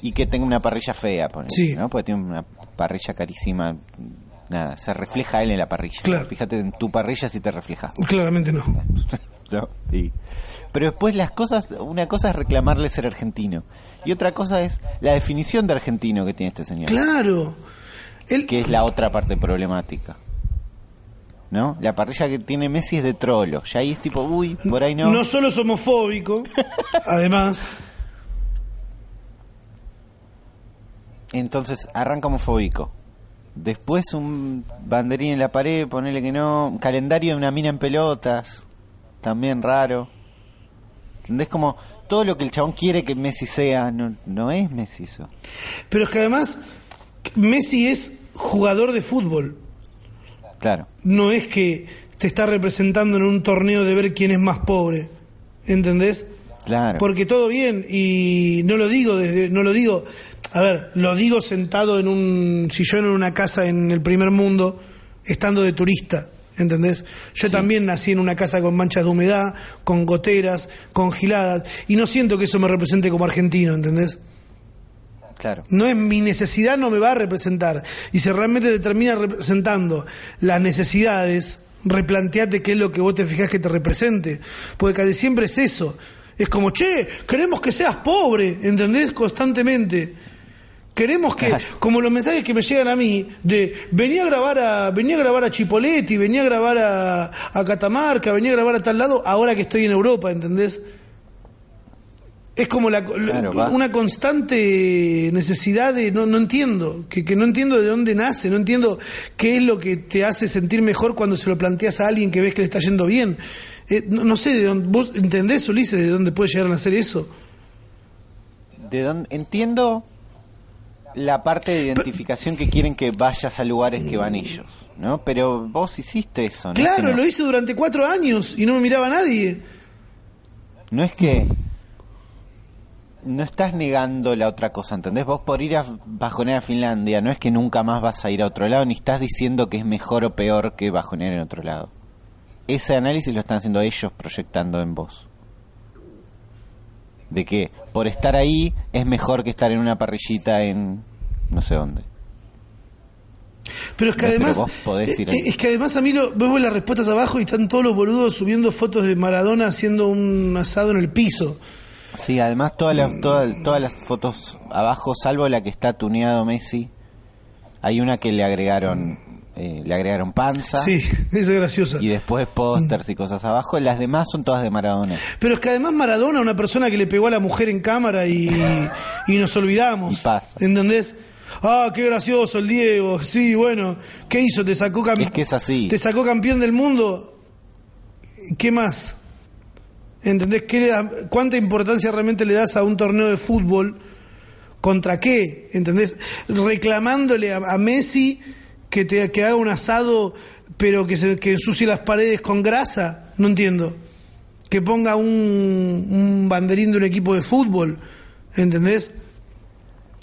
y que tenga una parrilla fea, por sí. ¿no? Porque tiene una parrilla carísima. Nada, se refleja él en la parrilla. Claro. Fíjate en tu parrilla si te refleja. Claramente no. <laughs> no Pero después las cosas, una cosa es reclamarle ser argentino y otra cosa es la definición de argentino que tiene este señor. Claro. Que es la otra parte problemática. ¿No? La parrilla que tiene Messi es de trolo. Ya ahí es tipo, uy, por ahí no. No solo es homofóbico, <laughs> además. Entonces arranca homofóbico. Después un banderín en la pared, ponele que no. Un calendario de una mina en pelotas. También raro. ¿Entendés? Como todo lo que el chabón quiere que Messi sea, no, no es Messi eso. Pero es que además, Messi es jugador de fútbol. Claro. No es que te está representando en un torneo de ver quién es más pobre. ¿Entendés? Claro. Porque todo bien, y no lo digo desde, no lo digo, a ver, lo digo sentado en un sillón en una casa en el primer mundo, estando de turista, ¿entendés? Yo también nací en una casa con manchas de humedad, con goteras, con giladas, y no siento que eso me represente como argentino, ¿entendés? Claro. No es mi necesidad, no me va a representar. Y si realmente te termina representando las necesidades, replanteate qué es lo que vos te fijás que te represente. Porque casi siempre es eso. Es como, che, queremos que seas pobre, ¿entendés? Constantemente. Queremos que, como los mensajes que me llegan a mí, de venía a grabar a, venía a grabar a Chipoletti, venía a grabar a, a Catamarca, venía a grabar a tal lado, ahora que estoy en Europa, ¿entendés? Es como la, Claro, una constante necesidad de, no, no entiendo, que, que no entiendo de dónde nace, no entiendo qué es lo que te hace sentir mejor cuando se lo planteas a alguien que ves que le está yendo bien. Eh, no, no sé de dónde, vos entendés, Ulises, de dónde puede llegar a nacer eso. ¿De dónde? Entiendo la parte de identificación que quieren que vayas a lugares que van ellos, ¿no? Pero vos hiciste eso, ¿no? Claro, no. lo hice durante cuatro años y no me miraba nadie. No es que no estás negando la otra cosa, ¿entendés? Vos por ir a bajonear a Finlandia, no es que nunca más vas a ir a otro lado, ni estás diciendo que es mejor o peor que bajonear en otro lado. Ese análisis lo están haciendo ellos proyectando en vos. De que por estar ahí es mejor que estar en una parrillita en no sé dónde. Pero es que además, ahí. eh, es que además a mí lo, veo las respuestas abajo y están todos los boludos subiendo fotos de Maradona haciendo un asado en el piso. Sí, además todas las, todas, todas las fotos abajo, salvo la que está tuneado Messi, hay una que le agregaron eh, le agregaron panza Sí, <laughs> es graciosa. y después pósters y cosas abajo. Las demás son todas de Maradona. Pero es que además Maradona, una persona que le pegó a la mujer en cámara y, y nos olvidamos. Y pasa. ¿Entendés? Ah, qué gracioso el Diego. Sí, bueno. ¿Qué hizo? ¿Te sacó, cam- Es que es así. ¿Te sacó campeón del mundo? ¿Qué más? ¿Entendés? ¿Qué le da- ¿Cuánta importancia realmente le das a un torneo de fútbol? ¿Contra qué? ¿Entendés? Reclamándole a, Messi que, te, que haga un asado, pero que, se, que ensucie las paredes con grasa. No entiendo. Que ponga un, un banderín de un equipo de fútbol. ¿Entendés?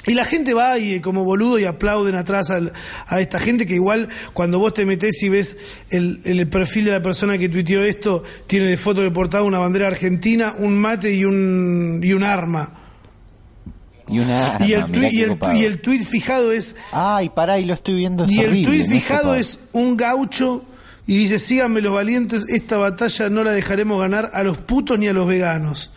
Y la gente va y eh, como boludo y aplauden atrás al- a esta gente que igual cuando vos te metés y ves el, el perfil de la persona que tuiteó esto, tiene de foto de portada una bandera argentina, un mate y un, y un arma. Y una <laughs> y, el y, y el tuit fijado es Ay, pará, y lo estoy viendo. es y el tuit no fijado es un gaucho y dice síganme los valientes, esta batalla no la dejaremos ganar a los putos ni a los veganos.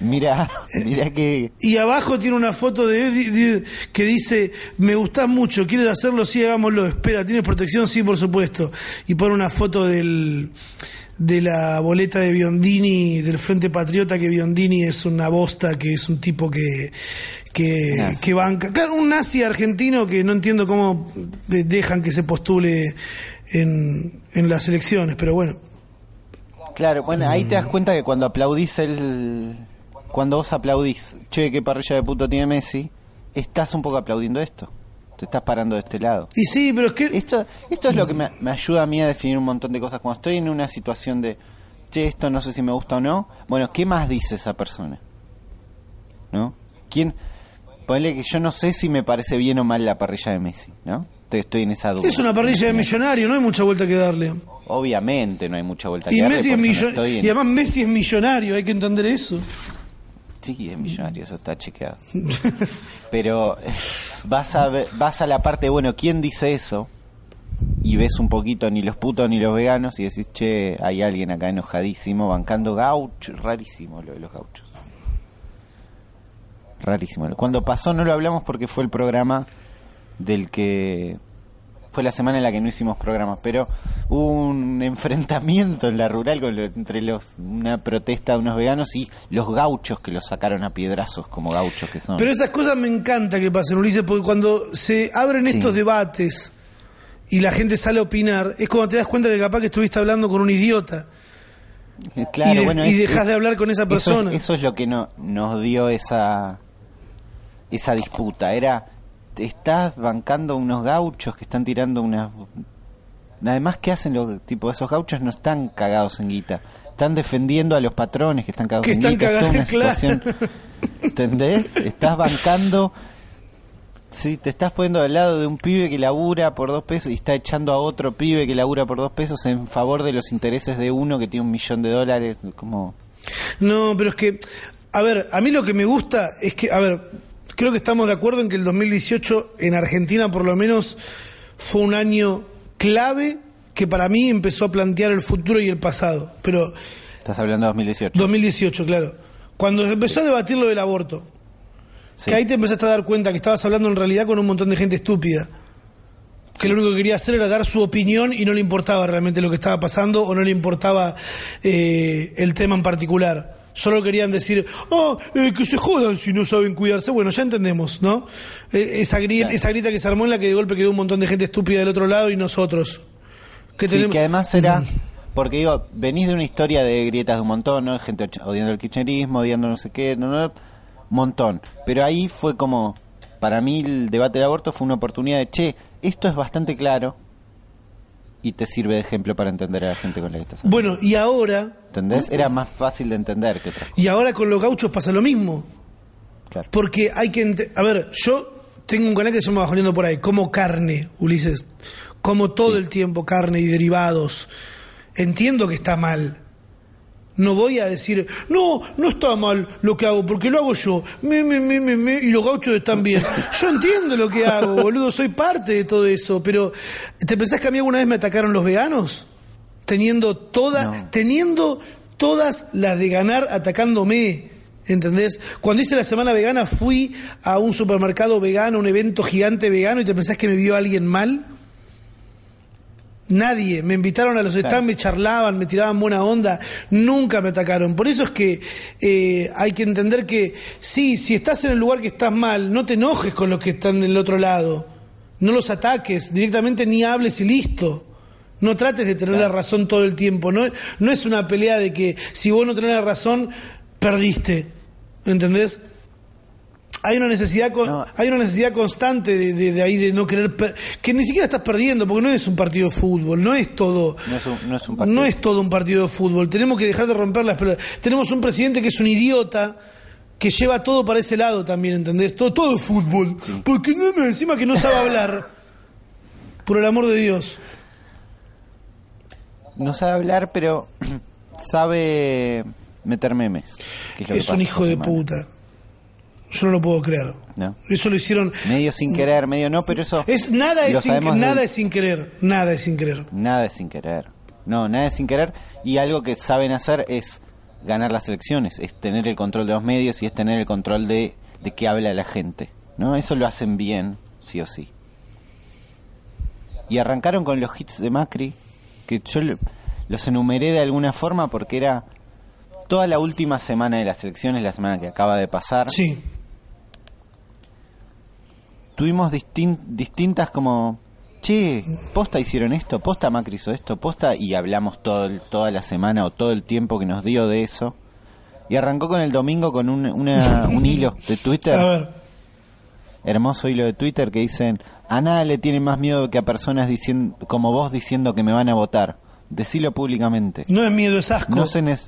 Mirá, <laughs> mirá que... Y abajo tiene una foto de, de- de- que dice, me gustás mucho, quieres hacerlo, sí, hagámoslo. Espera, ¿tienes protección? Sí, por supuesto. Y pone una foto del, de la boleta de Biondini, del Frente Patriota, que Biondini es una bosta, que es un tipo que, que, que banca. Claro, un nazi argentino que no entiendo cómo de- dejan que se postule en, en las elecciones, pero bueno. Claro, bueno, ahí te das cuenta que cuando aplaudís el... Cuando vos aplaudís, che, qué parrilla de puto tiene Messi, estás un poco aplaudiendo esto. Te estás parando de este lado. Y sí, pero es que... Esto, esto es lo que me, me ayuda a mí a definir un montón de cosas. Cuando estoy en una situación de, che, esto no sé si me gusta o no, bueno, ¿qué más dice esa persona? ¿No? ¿Quién? Ponle que yo no sé si me parece bien o mal la parrilla de Messi, ¿no? Te- Estoy en esa duda. Es una parrilla de millonario, no hay mucha vuelta que darle. Obviamente no hay mucha vuelta Y que darle, Messi es por eso no millo- estoy en- y además Messi es millonario, hay que entender eso. Sí, es millonario, eso está chequeado. <laughs> Pero <laughs> vas a vas a la parte, bueno, ¿quién dice eso? Y ves un poquito ni los putos ni los veganos y decís, che, hay alguien acá enojadísimo bancando gaucho, rarísimo lo de los gauchos. Rarísimo. Cuando pasó no lo hablamos porque fue el programa del que fue la semana en la que no hicimos programas, pero hubo un <laughs> enfrentamiento en la rural con lo- entre los una protesta de unos veganos y los gauchos que los sacaron a piedrazos como gauchos que son. Pero esas cosas me encanta que pasen, Ulises, porque cuando se abren Sí. estos debates y la gente sale a opinar, es cuando te das cuenta que capaz que estuviste hablando con un idiota. Eh, Claro, y de- bueno, y es- dejas de hablar con esa eso persona. es- Eso es, lo que no, nos dio esa esa disputa. Era, estás bancando unos gauchos que están tirando unas... Además, ¿qué hacen los tipos? Esos gauchos no están cagados en guita. Están defendiendo a los patrones que están cagados Que en están guita. Es toda cagados, una <laughs> claro. situación- ¿Entendés? Estás bancando... Sí, te estás poniendo al lado de un pibe que labura por dos pesos y está echando a otro pibe que labura por dos pesos en favor de los intereses de uno que tiene un millón de dólares. Como... No, pero es que, a ver, a mí lo que me gusta es que, a ver, creo que estamos de acuerdo en que el 2018 en Argentina por lo menos fue un año clave que para mí empezó a plantear el futuro y el pasado. Pero Estás hablando de 2018. 2018, claro. Cuando empezó a debatir lo del aborto, Sí. que ahí te empezaste a dar cuenta que estabas hablando en realidad con un montón de gente estúpida. Que lo único que quería hacer era dar su opinión y no le importaba realmente lo que estaba pasando o no le importaba eh, el tema en particular. Solo querían decir, ah, eh, que se jodan si no saben cuidarse. Bueno, ya entendemos, ¿no? Eh, esa, grieta, esa grieta que se armó en la que de golpe quedó un montón de gente estúpida del otro lado y nosotros. Que Sí, tenemos... que además era, porque digo, venís de una historia de grietas de un montón, ¿no? Gente odiando el kirchnerismo, odiando no sé qué, no, no, montón. Pero ahí fue como, para mí el debate del aborto fue una oportunidad de, che, esto es bastante claro y te sirve de ejemplo para entender a la gente con la que estás hablando. Bueno, y ahora, ¿Entendés? Era más fácil de entender que otra cosa. y ahora con los gauchos pasa lo mismo. Claro. Porque hay que... ente- A ver, yo tengo un canal que se llama Bajoneando por ahí, como carne, Ulises. Como todo el tiempo carne y derivados. Entiendo que está mal. No voy a decir, no, no está mal lo que hago, porque lo hago yo. Me, me, me, me, me, y los gauchos están bien. Yo entiendo lo que hago, boludo, soy parte de todo eso. Pero, ¿te pensás que a mí alguna vez me atacaron los veganos? Teniendo toda, No. teniendo todas las de ganar atacándome. ¿Entendés? Cuando hice la semana vegana fui a un supermercado vegano, un evento gigante vegano, y te pensás que me vio alguien mal. Nadie. Me invitaron a los stands, me charlaban, me tiraban buena onda. Nunca me atacaron. Por eso es que eh, hay que entender que sí, si estás en el lugar que estás mal, no te enojes con los que están del otro lado. No los ataques, directamente ni hables y listo. No trates de tener la razón todo el tiempo. No, no es una pelea de que si vos no tenés la razón, perdiste. ¿Entendés? Hay una necesidad con- No. hay una necesidad constante de, de- de ahí de no querer per- que ni siquiera estás perdiendo porque no es un partido de fútbol no es todo No es un, no es un partido. no es todo un partido de fútbol tenemos que dejar de romper las pelotas tenemos un presidente que es un idiota que lleva todo para ese lado también ¿entendés? todo todo es fútbol porque no me encima que no sabe hablar por el amor de Dios No sabe hablar, pero <clears throat> sabe meter memes. es un hijo de semana, puta yo no lo puedo creer ¿no? eso lo hicieron Medio sin querer, medio no, pero eso... es nada es sin, nada es sin querer nada es sin querer Nada es sin querer. No, nada es sin querer. Y algo que saben hacer es ganar las elecciones, es tener el control de los medios y es tener el control de, de qué habla la gente. ¿no? Eso lo hacen bien, sí o sí. Y arrancaron con los hits de Macri, que yo lo- los enumeré de alguna forma porque era toda la última semana de las elecciones, la semana que acaba de pasar. sí tuvimos distin- distintas como, che, posta hicieron esto, posta Macri hizo esto, posta, y hablamos todo el- toda la semana o todo el tiempo que nos dio de eso. Y arrancó con el domingo con un, una- un hilo de Twitter, <laughs> a ver hermoso hilo de Twitter que dicen, a nada le tienen más miedo que a personas diciendo, como vos diciendo que me van a votar. Decilo públicamente. no es miedo es asco No se, ne-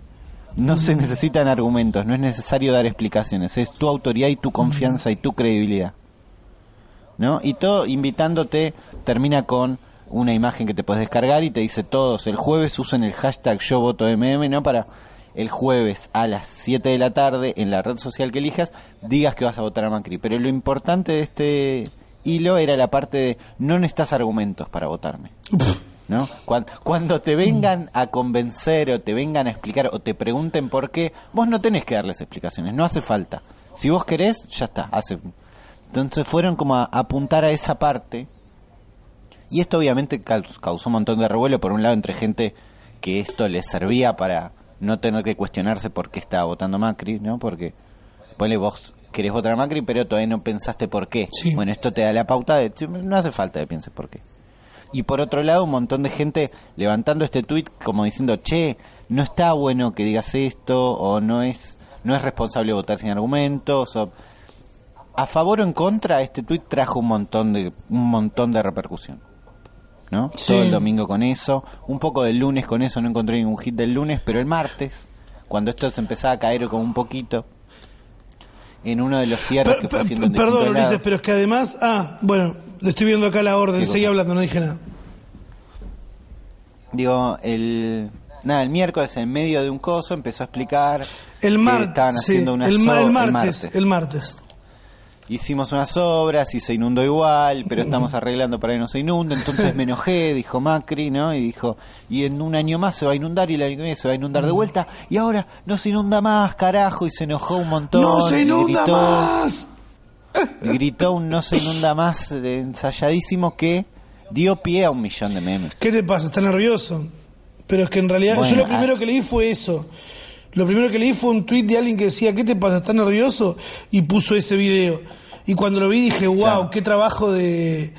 no se necesitan argumentos, no es necesario dar explicaciones, es tu autoridad y tu confianza y tu credibilidad. ¿No? Y todo invitándote termina con una imagen que te puedes descargar y te dice todos, el jueves usen el hashtag yo voto MM, ¿no? Para el jueves a las 7 de la tarde en la red social que elijas digas que vas a votar a Macri. Pero lo importante de este hilo era la parte de no necesitas argumentos para votarme. ¿no? Cuan- Cuando, te vengan a convencer o te vengan a explicar o te pregunten por qué, vos no tenés que darles explicaciones, no hace falta. Si vos querés, ya está. Hace... Entonces fueron como a apuntar a esa parte Y esto obviamente caus- causó un montón de revuelo, por un lado entre gente que esto les servía para no tener que cuestionarse por qué estaba votando Macri, ¿no? Porque, ponle vos querés votar a Macri, pero todavía no pensaste por qué. Sí. Bueno, esto te da la pauta de, "Che, no hace falta que pienses por qué. Y por otro lado, un montón de gente levantando este tuit como diciendo, che, no está bueno que digas esto, o no es, no es responsable votar sin argumentos, o a favor o en contra, este tuit trajo un montón de, un montón de repercusión. ¿No? Sí. Todo el domingo con eso, un poco del lunes con eso, no encontré ningún hit del lunes, pero el martes, cuando esto se empezaba a caer como un poquito, en uno de los cierres Per- que fue per- perdón, Ulises, pero es que además. Ah, bueno, estoy viendo acá la orden. ¿Qué Seguí hablando, no dije nada. Digo, el nada, el miércoles en medio de un coso empezó a explicar El que martes. estaban sí, haciendo una el, ma- so- el martes. El martes. Hicimos unas obras y se inundó igual, pero estamos <laughs> arreglando para que no se inunde, entonces me enojé, dijo Macri, ¿no? Y dijo, y en un año más se va a inundar y la se va a inundar de vuelta, y ahora no se inunda más, carajo, y se enojó un montón. ¡No se inunda gritó, más! gritó un no se inunda más ensayadísimo que dio pie a un millón de memes. ¿Qué te pasa? ¿Estás nervioso? Pero es que en realidad, Bueno, yo lo primero ah. que leí fue eso. Lo primero que leí fue un tweet de alguien que decía, ¿qué te pasa? ¿Estás nervioso? Y puso ese video. Y cuando lo vi dije, wow, Claro. qué trabajo de,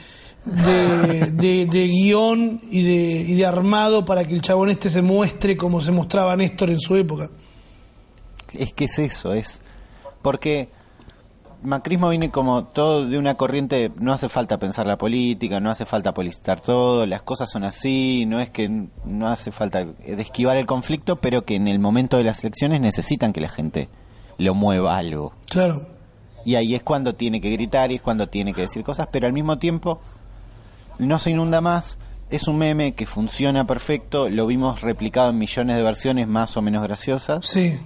de, de- de guion y de, y de armado para que el chabón este se muestre como se mostraba Néstor en su época. Es que es eso, es porque Macrismo viene como todo de una corriente, no hace falta pensar la política, no hace falta politar todo, las cosas son así, no es que no hace falta de esquivar el conflicto, pero que en el momento de las elecciones necesitan que la gente lo mueva algo. Claro. Y ahí es cuando tiene que gritar y es cuando tiene que decir cosas, pero al mismo tiempo no se inunda más. Es un meme que funciona perfecto, lo vimos replicado en millones de versiones más o menos graciosas. Sí.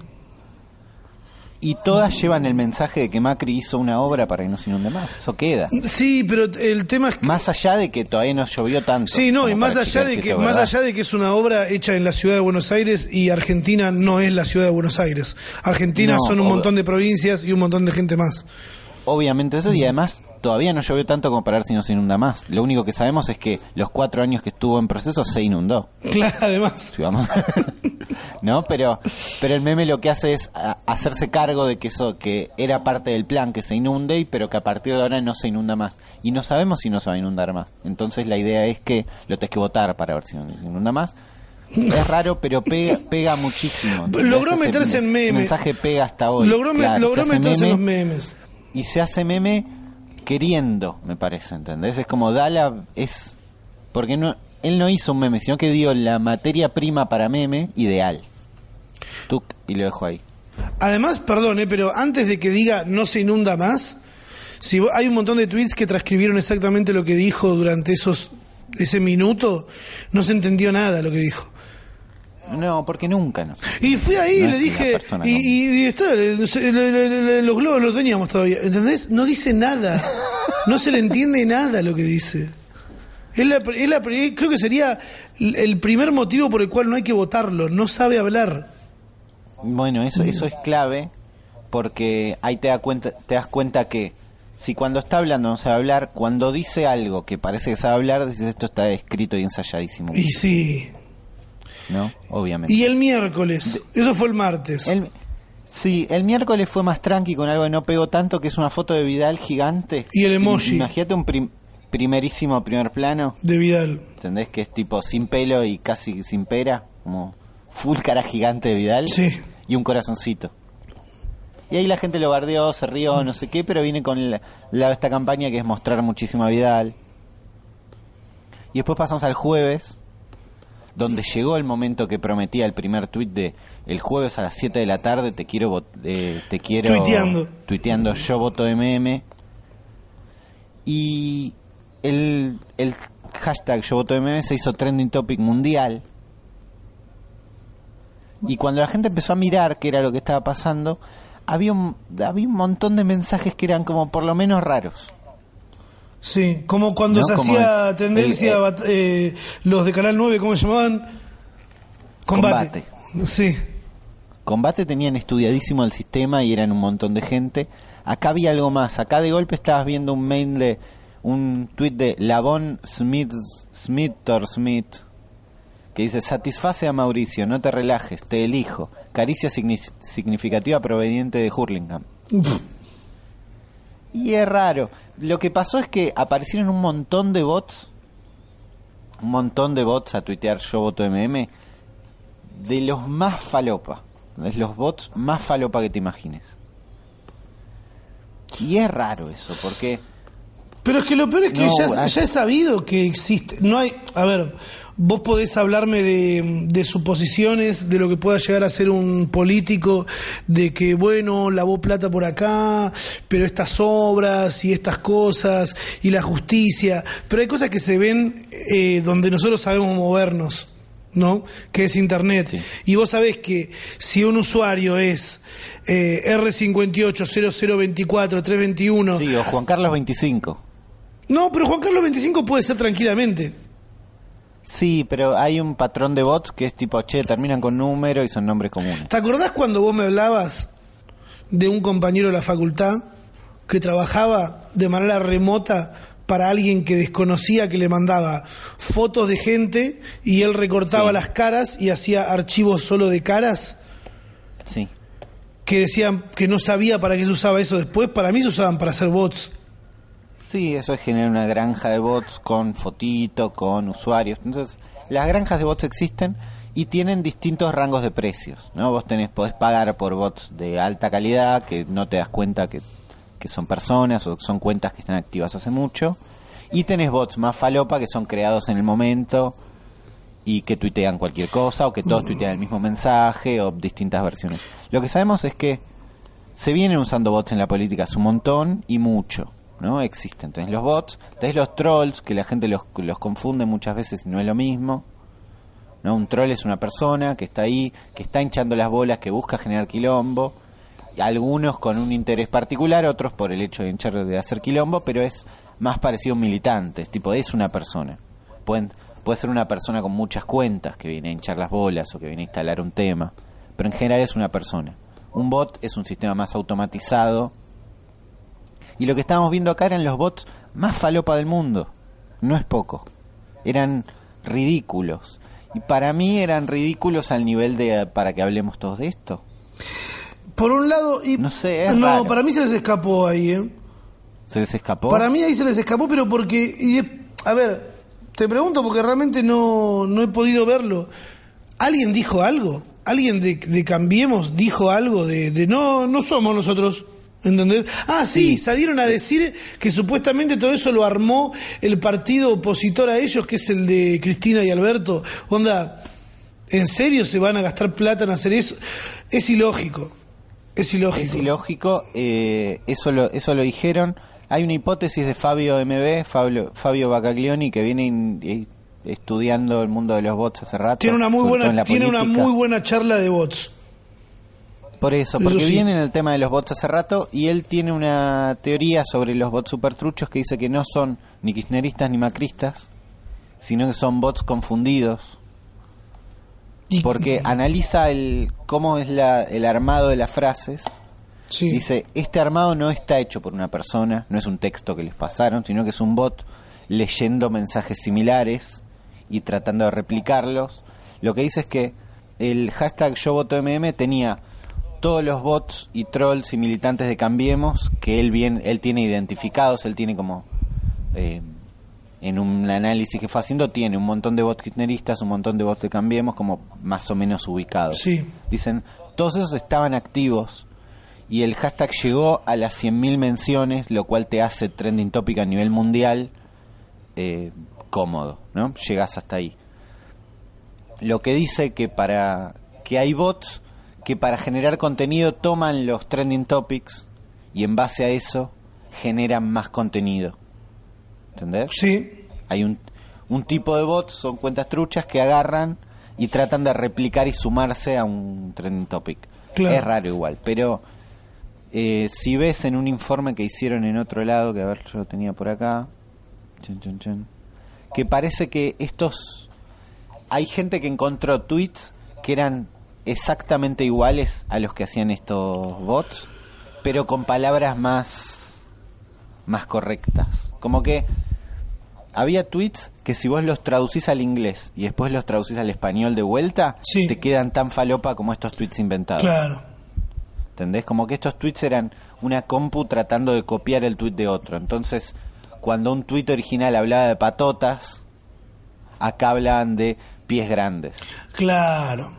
Y todas llevan el mensaje de que Macri hizo una obra para que no se inunde más. Eso queda. Sí, pero el tema es que... Más allá de que todavía no llovió tanto. Sí, no, y más allá de que esto más allá de que es una obra hecha en la ciudad de Buenos Aires y Argentina no es la ciudad de Buenos Aires. Argentina No, son un montón de provincias y un montón de gente más. Obviamente eso, y además todavía no llovió tanto como para ver si no se inunda más. Lo único que sabemos es que los cuatro años que estuvo en proceso se inundó. <laughs> Claro, además. Vamos- <laughs> ¿No? Pero, pero el meme lo que hace es hacerse cargo de que eso, que era parte del plan, que se inunde, y pero que a partir de ahora no se inunda más. Y no sabemos si no se va a inundar más. Entonces la idea es que lo tenés que votar para ver si no se inunda más. Es raro, pero pega, pega muchísimo. <laughs> Logró meterse en ese meme. mensaje pega hasta hoy. Logró, Claro, meterse en los meme memes. y se hace meme queriendo, me parece, ¿entendés? Es como Dala es porque no él no hizo un meme, sino que dio la materia prima para meme ideal. Tuc, y lo dejo ahí. Además, perdón, eh, pero antes de que diga no se inunda más, si hay un montón de tweets que transcribieron exactamente lo que dijo durante esos ese minuto, no se entendió nada lo que dijo. No, porque nunca no. Y fui ahí y No le dije, y, y- y está, le- le- le- le- los globos los teníamos todavía, ¿entendés? No dice nada, no se le entiende nada lo que dice. Es la- es la- creo que sería el primer motivo por el cual no hay que votarlo, no sabe hablar. Bueno, eso eso es clave porque ahí te, da cuenta, te das cuenta que si cuando está hablando no sabe hablar, cuando dice algo que parece que sabe hablar, dices esto está escrito y ensayadísimo. Y sí. ¿No? Obviamente. Y el miércoles, eso fue el martes. El, sí, el miércoles fue más tranqui con algo que no pegó tanto, que es una foto de Vidal gigante. Y el emoji. Imagínate un prim- primerísimo primer plano, de Vidal. ¿entendés? Que es tipo sin pelo y casi sin pera, como full cara gigante de Vidal. Sí. Y un corazoncito. Y ahí la gente lo bardeó, se rió, no sé qué, pero viene con la, la- esta campaña que es mostrar muchísimo a Vidal. Y después pasamos al jueves, donde llegó el momento que prometía el primer tuit de el jueves a las 7 de la tarde te quiero eh, te quiero Tuiteando. tuiteando. Yo voto MM y el, el hashtag yo voto MM se hizo trending topic mundial. Y cuando la gente empezó a mirar qué era lo que estaba pasando había un, había un montón de mensajes que eran como por lo menos raros Sí, como cuando No, se como hacía el- tendencia el- eh, los de Canal 9, ¿cómo se llamaban? Combate. Sí. Combate tenían estudiadísimo el sistema y eran un montón de gente. Acá había algo más. Acá de golpe estabas viendo un mail de un tweet de Lavon Smith, Smith or Smith que dice, satisface a Mauricio, no te relajes, te elijo. Caricia signi- significativa proveniente de Hurlingham. Y es raro. Lo que pasó es que aparecieron un montón de bots, un montón de bots a tuitear yo voto MM, de los más falopa, de los bots más falopa que te imagines. Y es raro eso, porque Pero es que lo peor es que No, ya, ah. ya he sabido que existe. No hay. A ver, vos podés hablarme de, de suposiciones, de lo que pueda llegar a ser un político, de que, bueno, lavó plata por acá, pero estas obras y estas cosas, y la justicia. Pero hay cosas que se ven eh, donde nosotros sabemos movernos. ¿no? Que es Internet. Sí. Y vos sabés que si un usuario es eh, R580024-321, sí, o Juan Carlos 25. no, pero Juan Carlos 25 puede ser tranquilamente. Sí, pero hay un patrón de bots que es tipo, che, terminan con número y son nombres comunes. ¿Te acordás cuando vos me hablabas de un compañero de la facultad que trabajaba de manera remota para alguien que desconocía que le mandaba fotos de gente y él recortaba Sí. las caras y hacía archivos solo de caras? Sí. Que decían que no sabía para qué se usaba eso después. Para mí se usaban para hacer bots. Sí, eso es generar una granja de bots con fotito, con usuarios. Entonces, las granjas de bots existen y tienen distintos rangos de precios, ¿no? Vos tenés, podés pagar por bots de alta calidad que no te das cuenta que, que son personas o son cuentas que están activas hace mucho. Y tenés bots más falopa que son creados en el momento y que tuitean cualquier cosa o que todos tuitean el mismo mensaje o distintas versiones. Lo que sabemos es que se vienen usando bots en la política hace un montón y mucho, ¿no? Existen. Entonces los bots, tenés los trolls, que la gente los, los confunde muchas veces y no es lo mismo. ¿no? Un troll es una persona que está ahí, que está hinchando las bolas, que busca generar quilombo. Algunos con un interés particular, otros por el hecho de hinchar de hacer quilombo, pero es más parecido a un militante, es tipo, es una persona. Pueden, puede ser una persona con muchas cuentas que viene a hinchar las bolas o que viene a instalar un tema, pero en general es una persona. Un bot es un sistema más automatizado. Y lo que estábamos viendo acá eran los bots más falopa del mundo. No es poco. Eran ridículos. Y para mí eran ridículos al nivel de eh, para que hablemos todos de esto. Por un lado, y No sé, es no, raro. para mí se les escapó ahí, ¿eh? ¿Se les escapó? Para mí ahí se les escapó, pero porque. y de- a ver, te pregunto porque realmente no, no he podido verlo. ¿Alguien dijo algo? ¿Alguien de, de Cambiemos dijo algo de, de no, no somos nosotros? ¿Entendés? Ah, sí, Sí. salieron a decir que supuestamente todo eso lo armó el partido opositor a ellos, que es el de Cristina y Alberto. Onda, ¿en serio se van a gastar plata en hacer eso? Es ilógico. Es ilógico. Es ilógico, eh, eso, lo, eso lo dijeron. Hay una hipótesis de Fabio MB, Fabio, Fabio Bacaglioni, que viene in- eh, estudiando el mundo de los bots hace rato. Tiene una muy buena, tiene una muy buena charla de bots. Por eso, Eso porque sí. viene en el tema de los bots hace rato y él tiene una teoría sobre los bots supertruchos que dice que no son ni kirchneristas ni macristas, sino que son bots confundidos. Porque analiza el cómo es la, el armado de las frases. sí. Dice, este armado no está hecho por una persona, no es un texto que les pasaron, sino que es un bot leyendo mensajes similares y tratando de replicarlos. Lo que dice es que el hashtag yo voto MM tenía todos los bots y trolls y militantes de Cambiemos que él bien él tiene identificados, él tiene como eh, en un análisis que fue haciendo tiene un montón de bots kirchneristas, un montón de bots de Cambiemos como más o menos ubicados. Sí. Dicen, todos esos estaban activos y el hashtag llegó a las 100.000 menciones, lo cual te hace trending topic a nivel mundial eh, cómodo, ¿no? Llegas hasta ahí. Lo que dice que para que hay bots que para generar contenido toman los trending topics y en base a eso generan más contenido. ¿Entendés? Sí. Hay un, un tipo de bots, son cuentas truchas que agarran y tratan de replicar y sumarse a un trending topic. Claro. Es raro igual, pero eh, si ves en un informe que hicieron en otro lado, que a ver, yo lo tenía por acá, que parece que estos... Hay gente que encontró tweets que eran exactamente iguales a los que hacían estos bots, pero con palabras más más correctas. Como que había tweets que si vos los traducís al inglés y después los traducís al español de vuelta, Sí. te quedan tan falopa como estos tweets inventados. Claro. ¿Entendés? Como que estos tweets eran una compu tratando de copiar el tweet de otro. Entonces, cuando un tweet original hablaba de patotas, acá hablaban de pies grandes. Claro.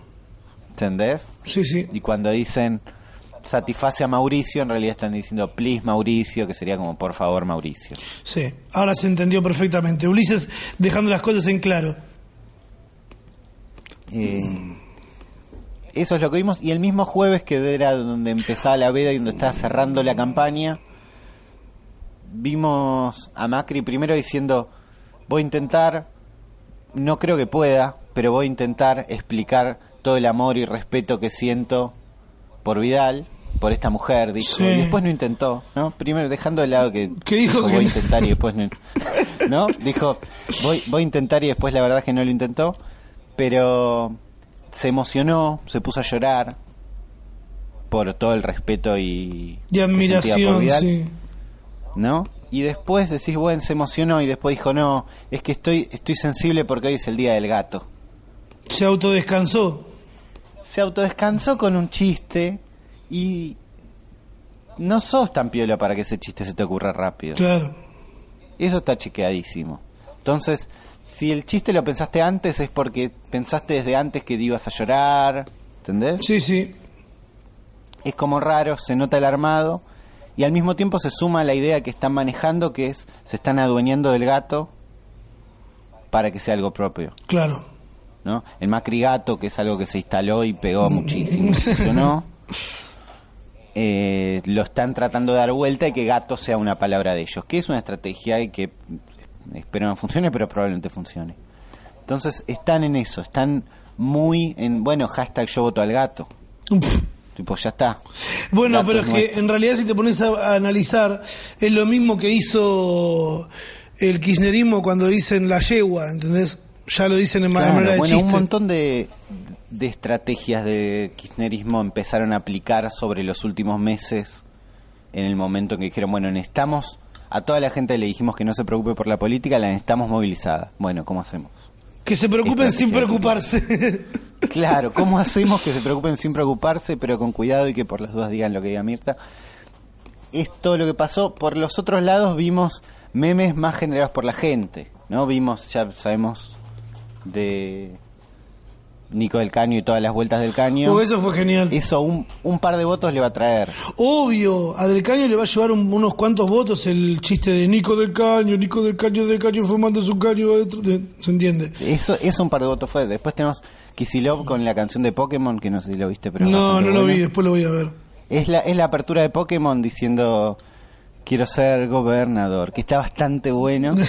¿Entendés? Sí, sí. Y cuando dicen satisface a Mauricio, en realidad están diciendo please Mauricio, que sería como por favor Mauricio. Sí. Ahora se entendió perfectamente. Ulises dejando las cosas en claro. Eh, eso es lo que vimos. Y el mismo jueves, que era donde empezaba la veda y donde estaba cerrando la campaña, vimos a Macri primero diciendo, voy a intentar, no creo que pueda, pero voy a intentar explicar todo el amor y respeto que siento por Vidal, por esta mujer, dijo. Sí. Y después no intentó, ¿no? Primero dejando de lado que, Que dijo que voy a intentar y después no. <laughs> ¿No? Dijo, voy, voy a intentar y después la verdad es que no lo intentó, pero se emocionó, se puso a llorar por todo el respeto y, Y por admiración, Vidal, sí. ¿no? Y después decís, bueno, se emocionó y después dijo, no, es que estoy, estoy sensible porque hoy es el día del gato. Se autodescansó. Se autodescansó con un chiste y no sos tan piola para que ese chiste se te ocurra rápido. Claro. Eso está chequeadísimo. Entonces, si el chiste lo pensaste antes es porque pensaste desde antes que ibas a llorar, ¿entendés? Sí, sí. Es como raro, se nota el armado y al mismo tiempo se suma la idea que están manejando que es se están adueñando del gato para que sea algo propio, Claro. ¿No? El Macri gato, que es algo que se instaló y pegó muchísimo. <laughs> Eh, lo están tratando de dar vuelta y que gato sea una palabra de ellos, que es una estrategia y que eh, espero no funcione, pero probablemente funcione. Entonces están en eso, están muy en, bueno, hashtag yo voto al gato. Uf. Tipo, ya está. Bueno, Gato pero es que en realidad si te pones a, a analizar, es lo mismo que hizo el kirchnerismo cuando dicen la yegua, ¿entendés? Ya lo dicen en Claro, manera de bueno, chiste. un montón de, de estrategias de kirchnerismo empezaron a aplicar sobre los últimos meses en el momento en que dijeron, bueno, necesitamos, a toda la gente le dijimos que no se preocupe por la política, la necesitamos movilizada. Bueno, ¿cómo hacemos? Que se preocupen sin preocuparse. <laughs> Claro, ¿cómo hacemos que se preocupen sin preocuparse, pero con cuidado y que por las dudas digan lo que diga Mirta? Es todo lo que pasó. Por los otros lados vimos memes más generados por la gente, ¿no? Vimos, ya sabemos, de Nico del Caño y todas las vueltas del Caño. Porque eso fue genial. Eso un, un par de votos le va a traer. Obvio, a Del Caño le va a llevar un- unos cuantos votos el chiste de Nico del Caño, Nico del Caño, del Caño fumando su caño adentro. de- ¿Se entiende? Eso, eso un par de votos fue. Después tenemos Kisilov con la canción de Pokémon, que no sé si lo viste, pero... no, no lo vi, después lo voy a ver. Es la, es la apertura de Pokémon diciendo quiero ser gobernador, que está bastante bueno. <laughs>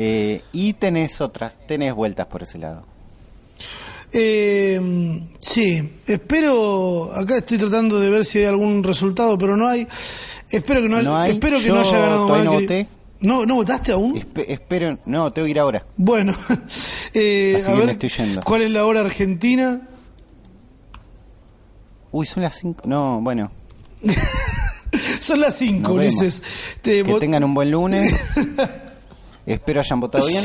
Eh, y tenés otras, tenés vueltas por ese lado. Eh, sí, espero. Acá estoy tratando de ver si hay algún resultado, pero no hay. Espero que no, hay. espero que no haya ganado todavía no Macri. voté. No, ¿no votaste aún? Espe- espero, no, tengo que ir ahora. Bueno, <laughs> eh, a ver, me estoy yendo. ¿cuál es la hora argentina? Uy, son las 5. No, bueno, <laughs> Son las 5, Nos vemos. Ulises. Te que tengan un buen lunes. <laughs> espero hayan votado bien.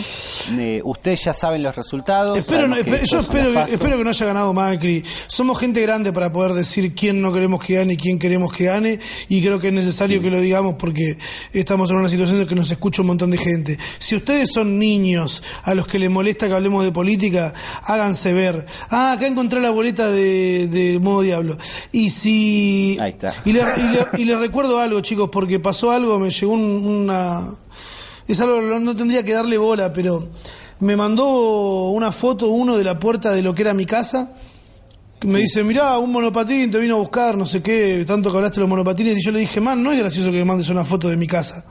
Eh, ustedes ya saben los resultados. Espero, no- sabemos que espe- yo espero, que- espero que no haya ganado Macri. Somos gente grande para poder decir quién no queremos que gane y quién queremos que gane. Y creo que es necesario que lo digamos porque estamos en una situación en que nos escucha un montón de gente. Si ustedes son niños a los que les molesta que hablemos de política, háganse ver. Ah, acá encontré la boleta de, de Modo Diablo. Y si. Ahí está. Y le- y les recuerdo algo, chicos, porque pasó algo, me llegó un- una. Es algo que no- tendría que darle bola, pero me mandó una foto uno de la puerta de lo que era mi casa. que Me dice, mirá, un monopatín te vino a buscar, no sé qué, tanto que hablaste de los monopatines. Y yo le dije, man, no es gracioso que me mandes una foto de mi casa.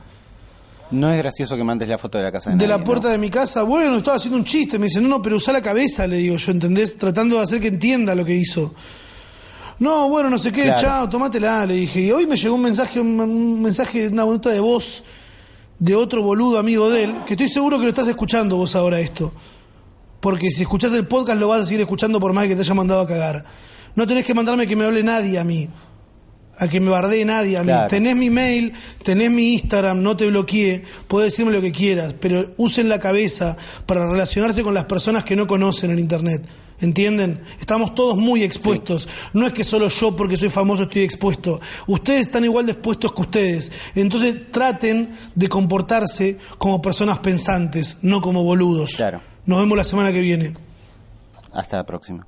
No es gracioso que mandes la foto de la casa de, De nadie, la puerta ¿no? de mi casa, bueno, estaba haciendo un chiste. Me dice, no, no, pero usa la cabeza, le digo yo, ¿entendés? Tratando de hacer que entienda lo que hizo. No, bueno, no sé qué, Claro. chao, tomátela, le dije. Y hoy me llegó un mensaje, un, un mensaje, una nota de voz de otro boludo amigo de él, que estoy seguro que lo estás escuchando vos ahora esto. Porque si escuchás el podcast lo vas a seguir escuchando por más que te haya mandado a cagar. No tenés que mandarme que me hable nadie a mí. a que me bardee nadie a mí. Claro. Tenés mi mail, tenés mi Instagram, no te bloqueé, podés decirme lo que quieras, pero usen la cabeza para relacionarse con las personas que no conocen en Internet. ¿Entienden? Estamos todos muy expuestos. No es que solo yo, porque soy famoso, estoy expuesto. Ustedes están igual de expuestos que ustedes. Entonces traten de comportarse como personas pensantes, no como boludos. Claro. Nos vemos la semana que viene. Hasta la próxima.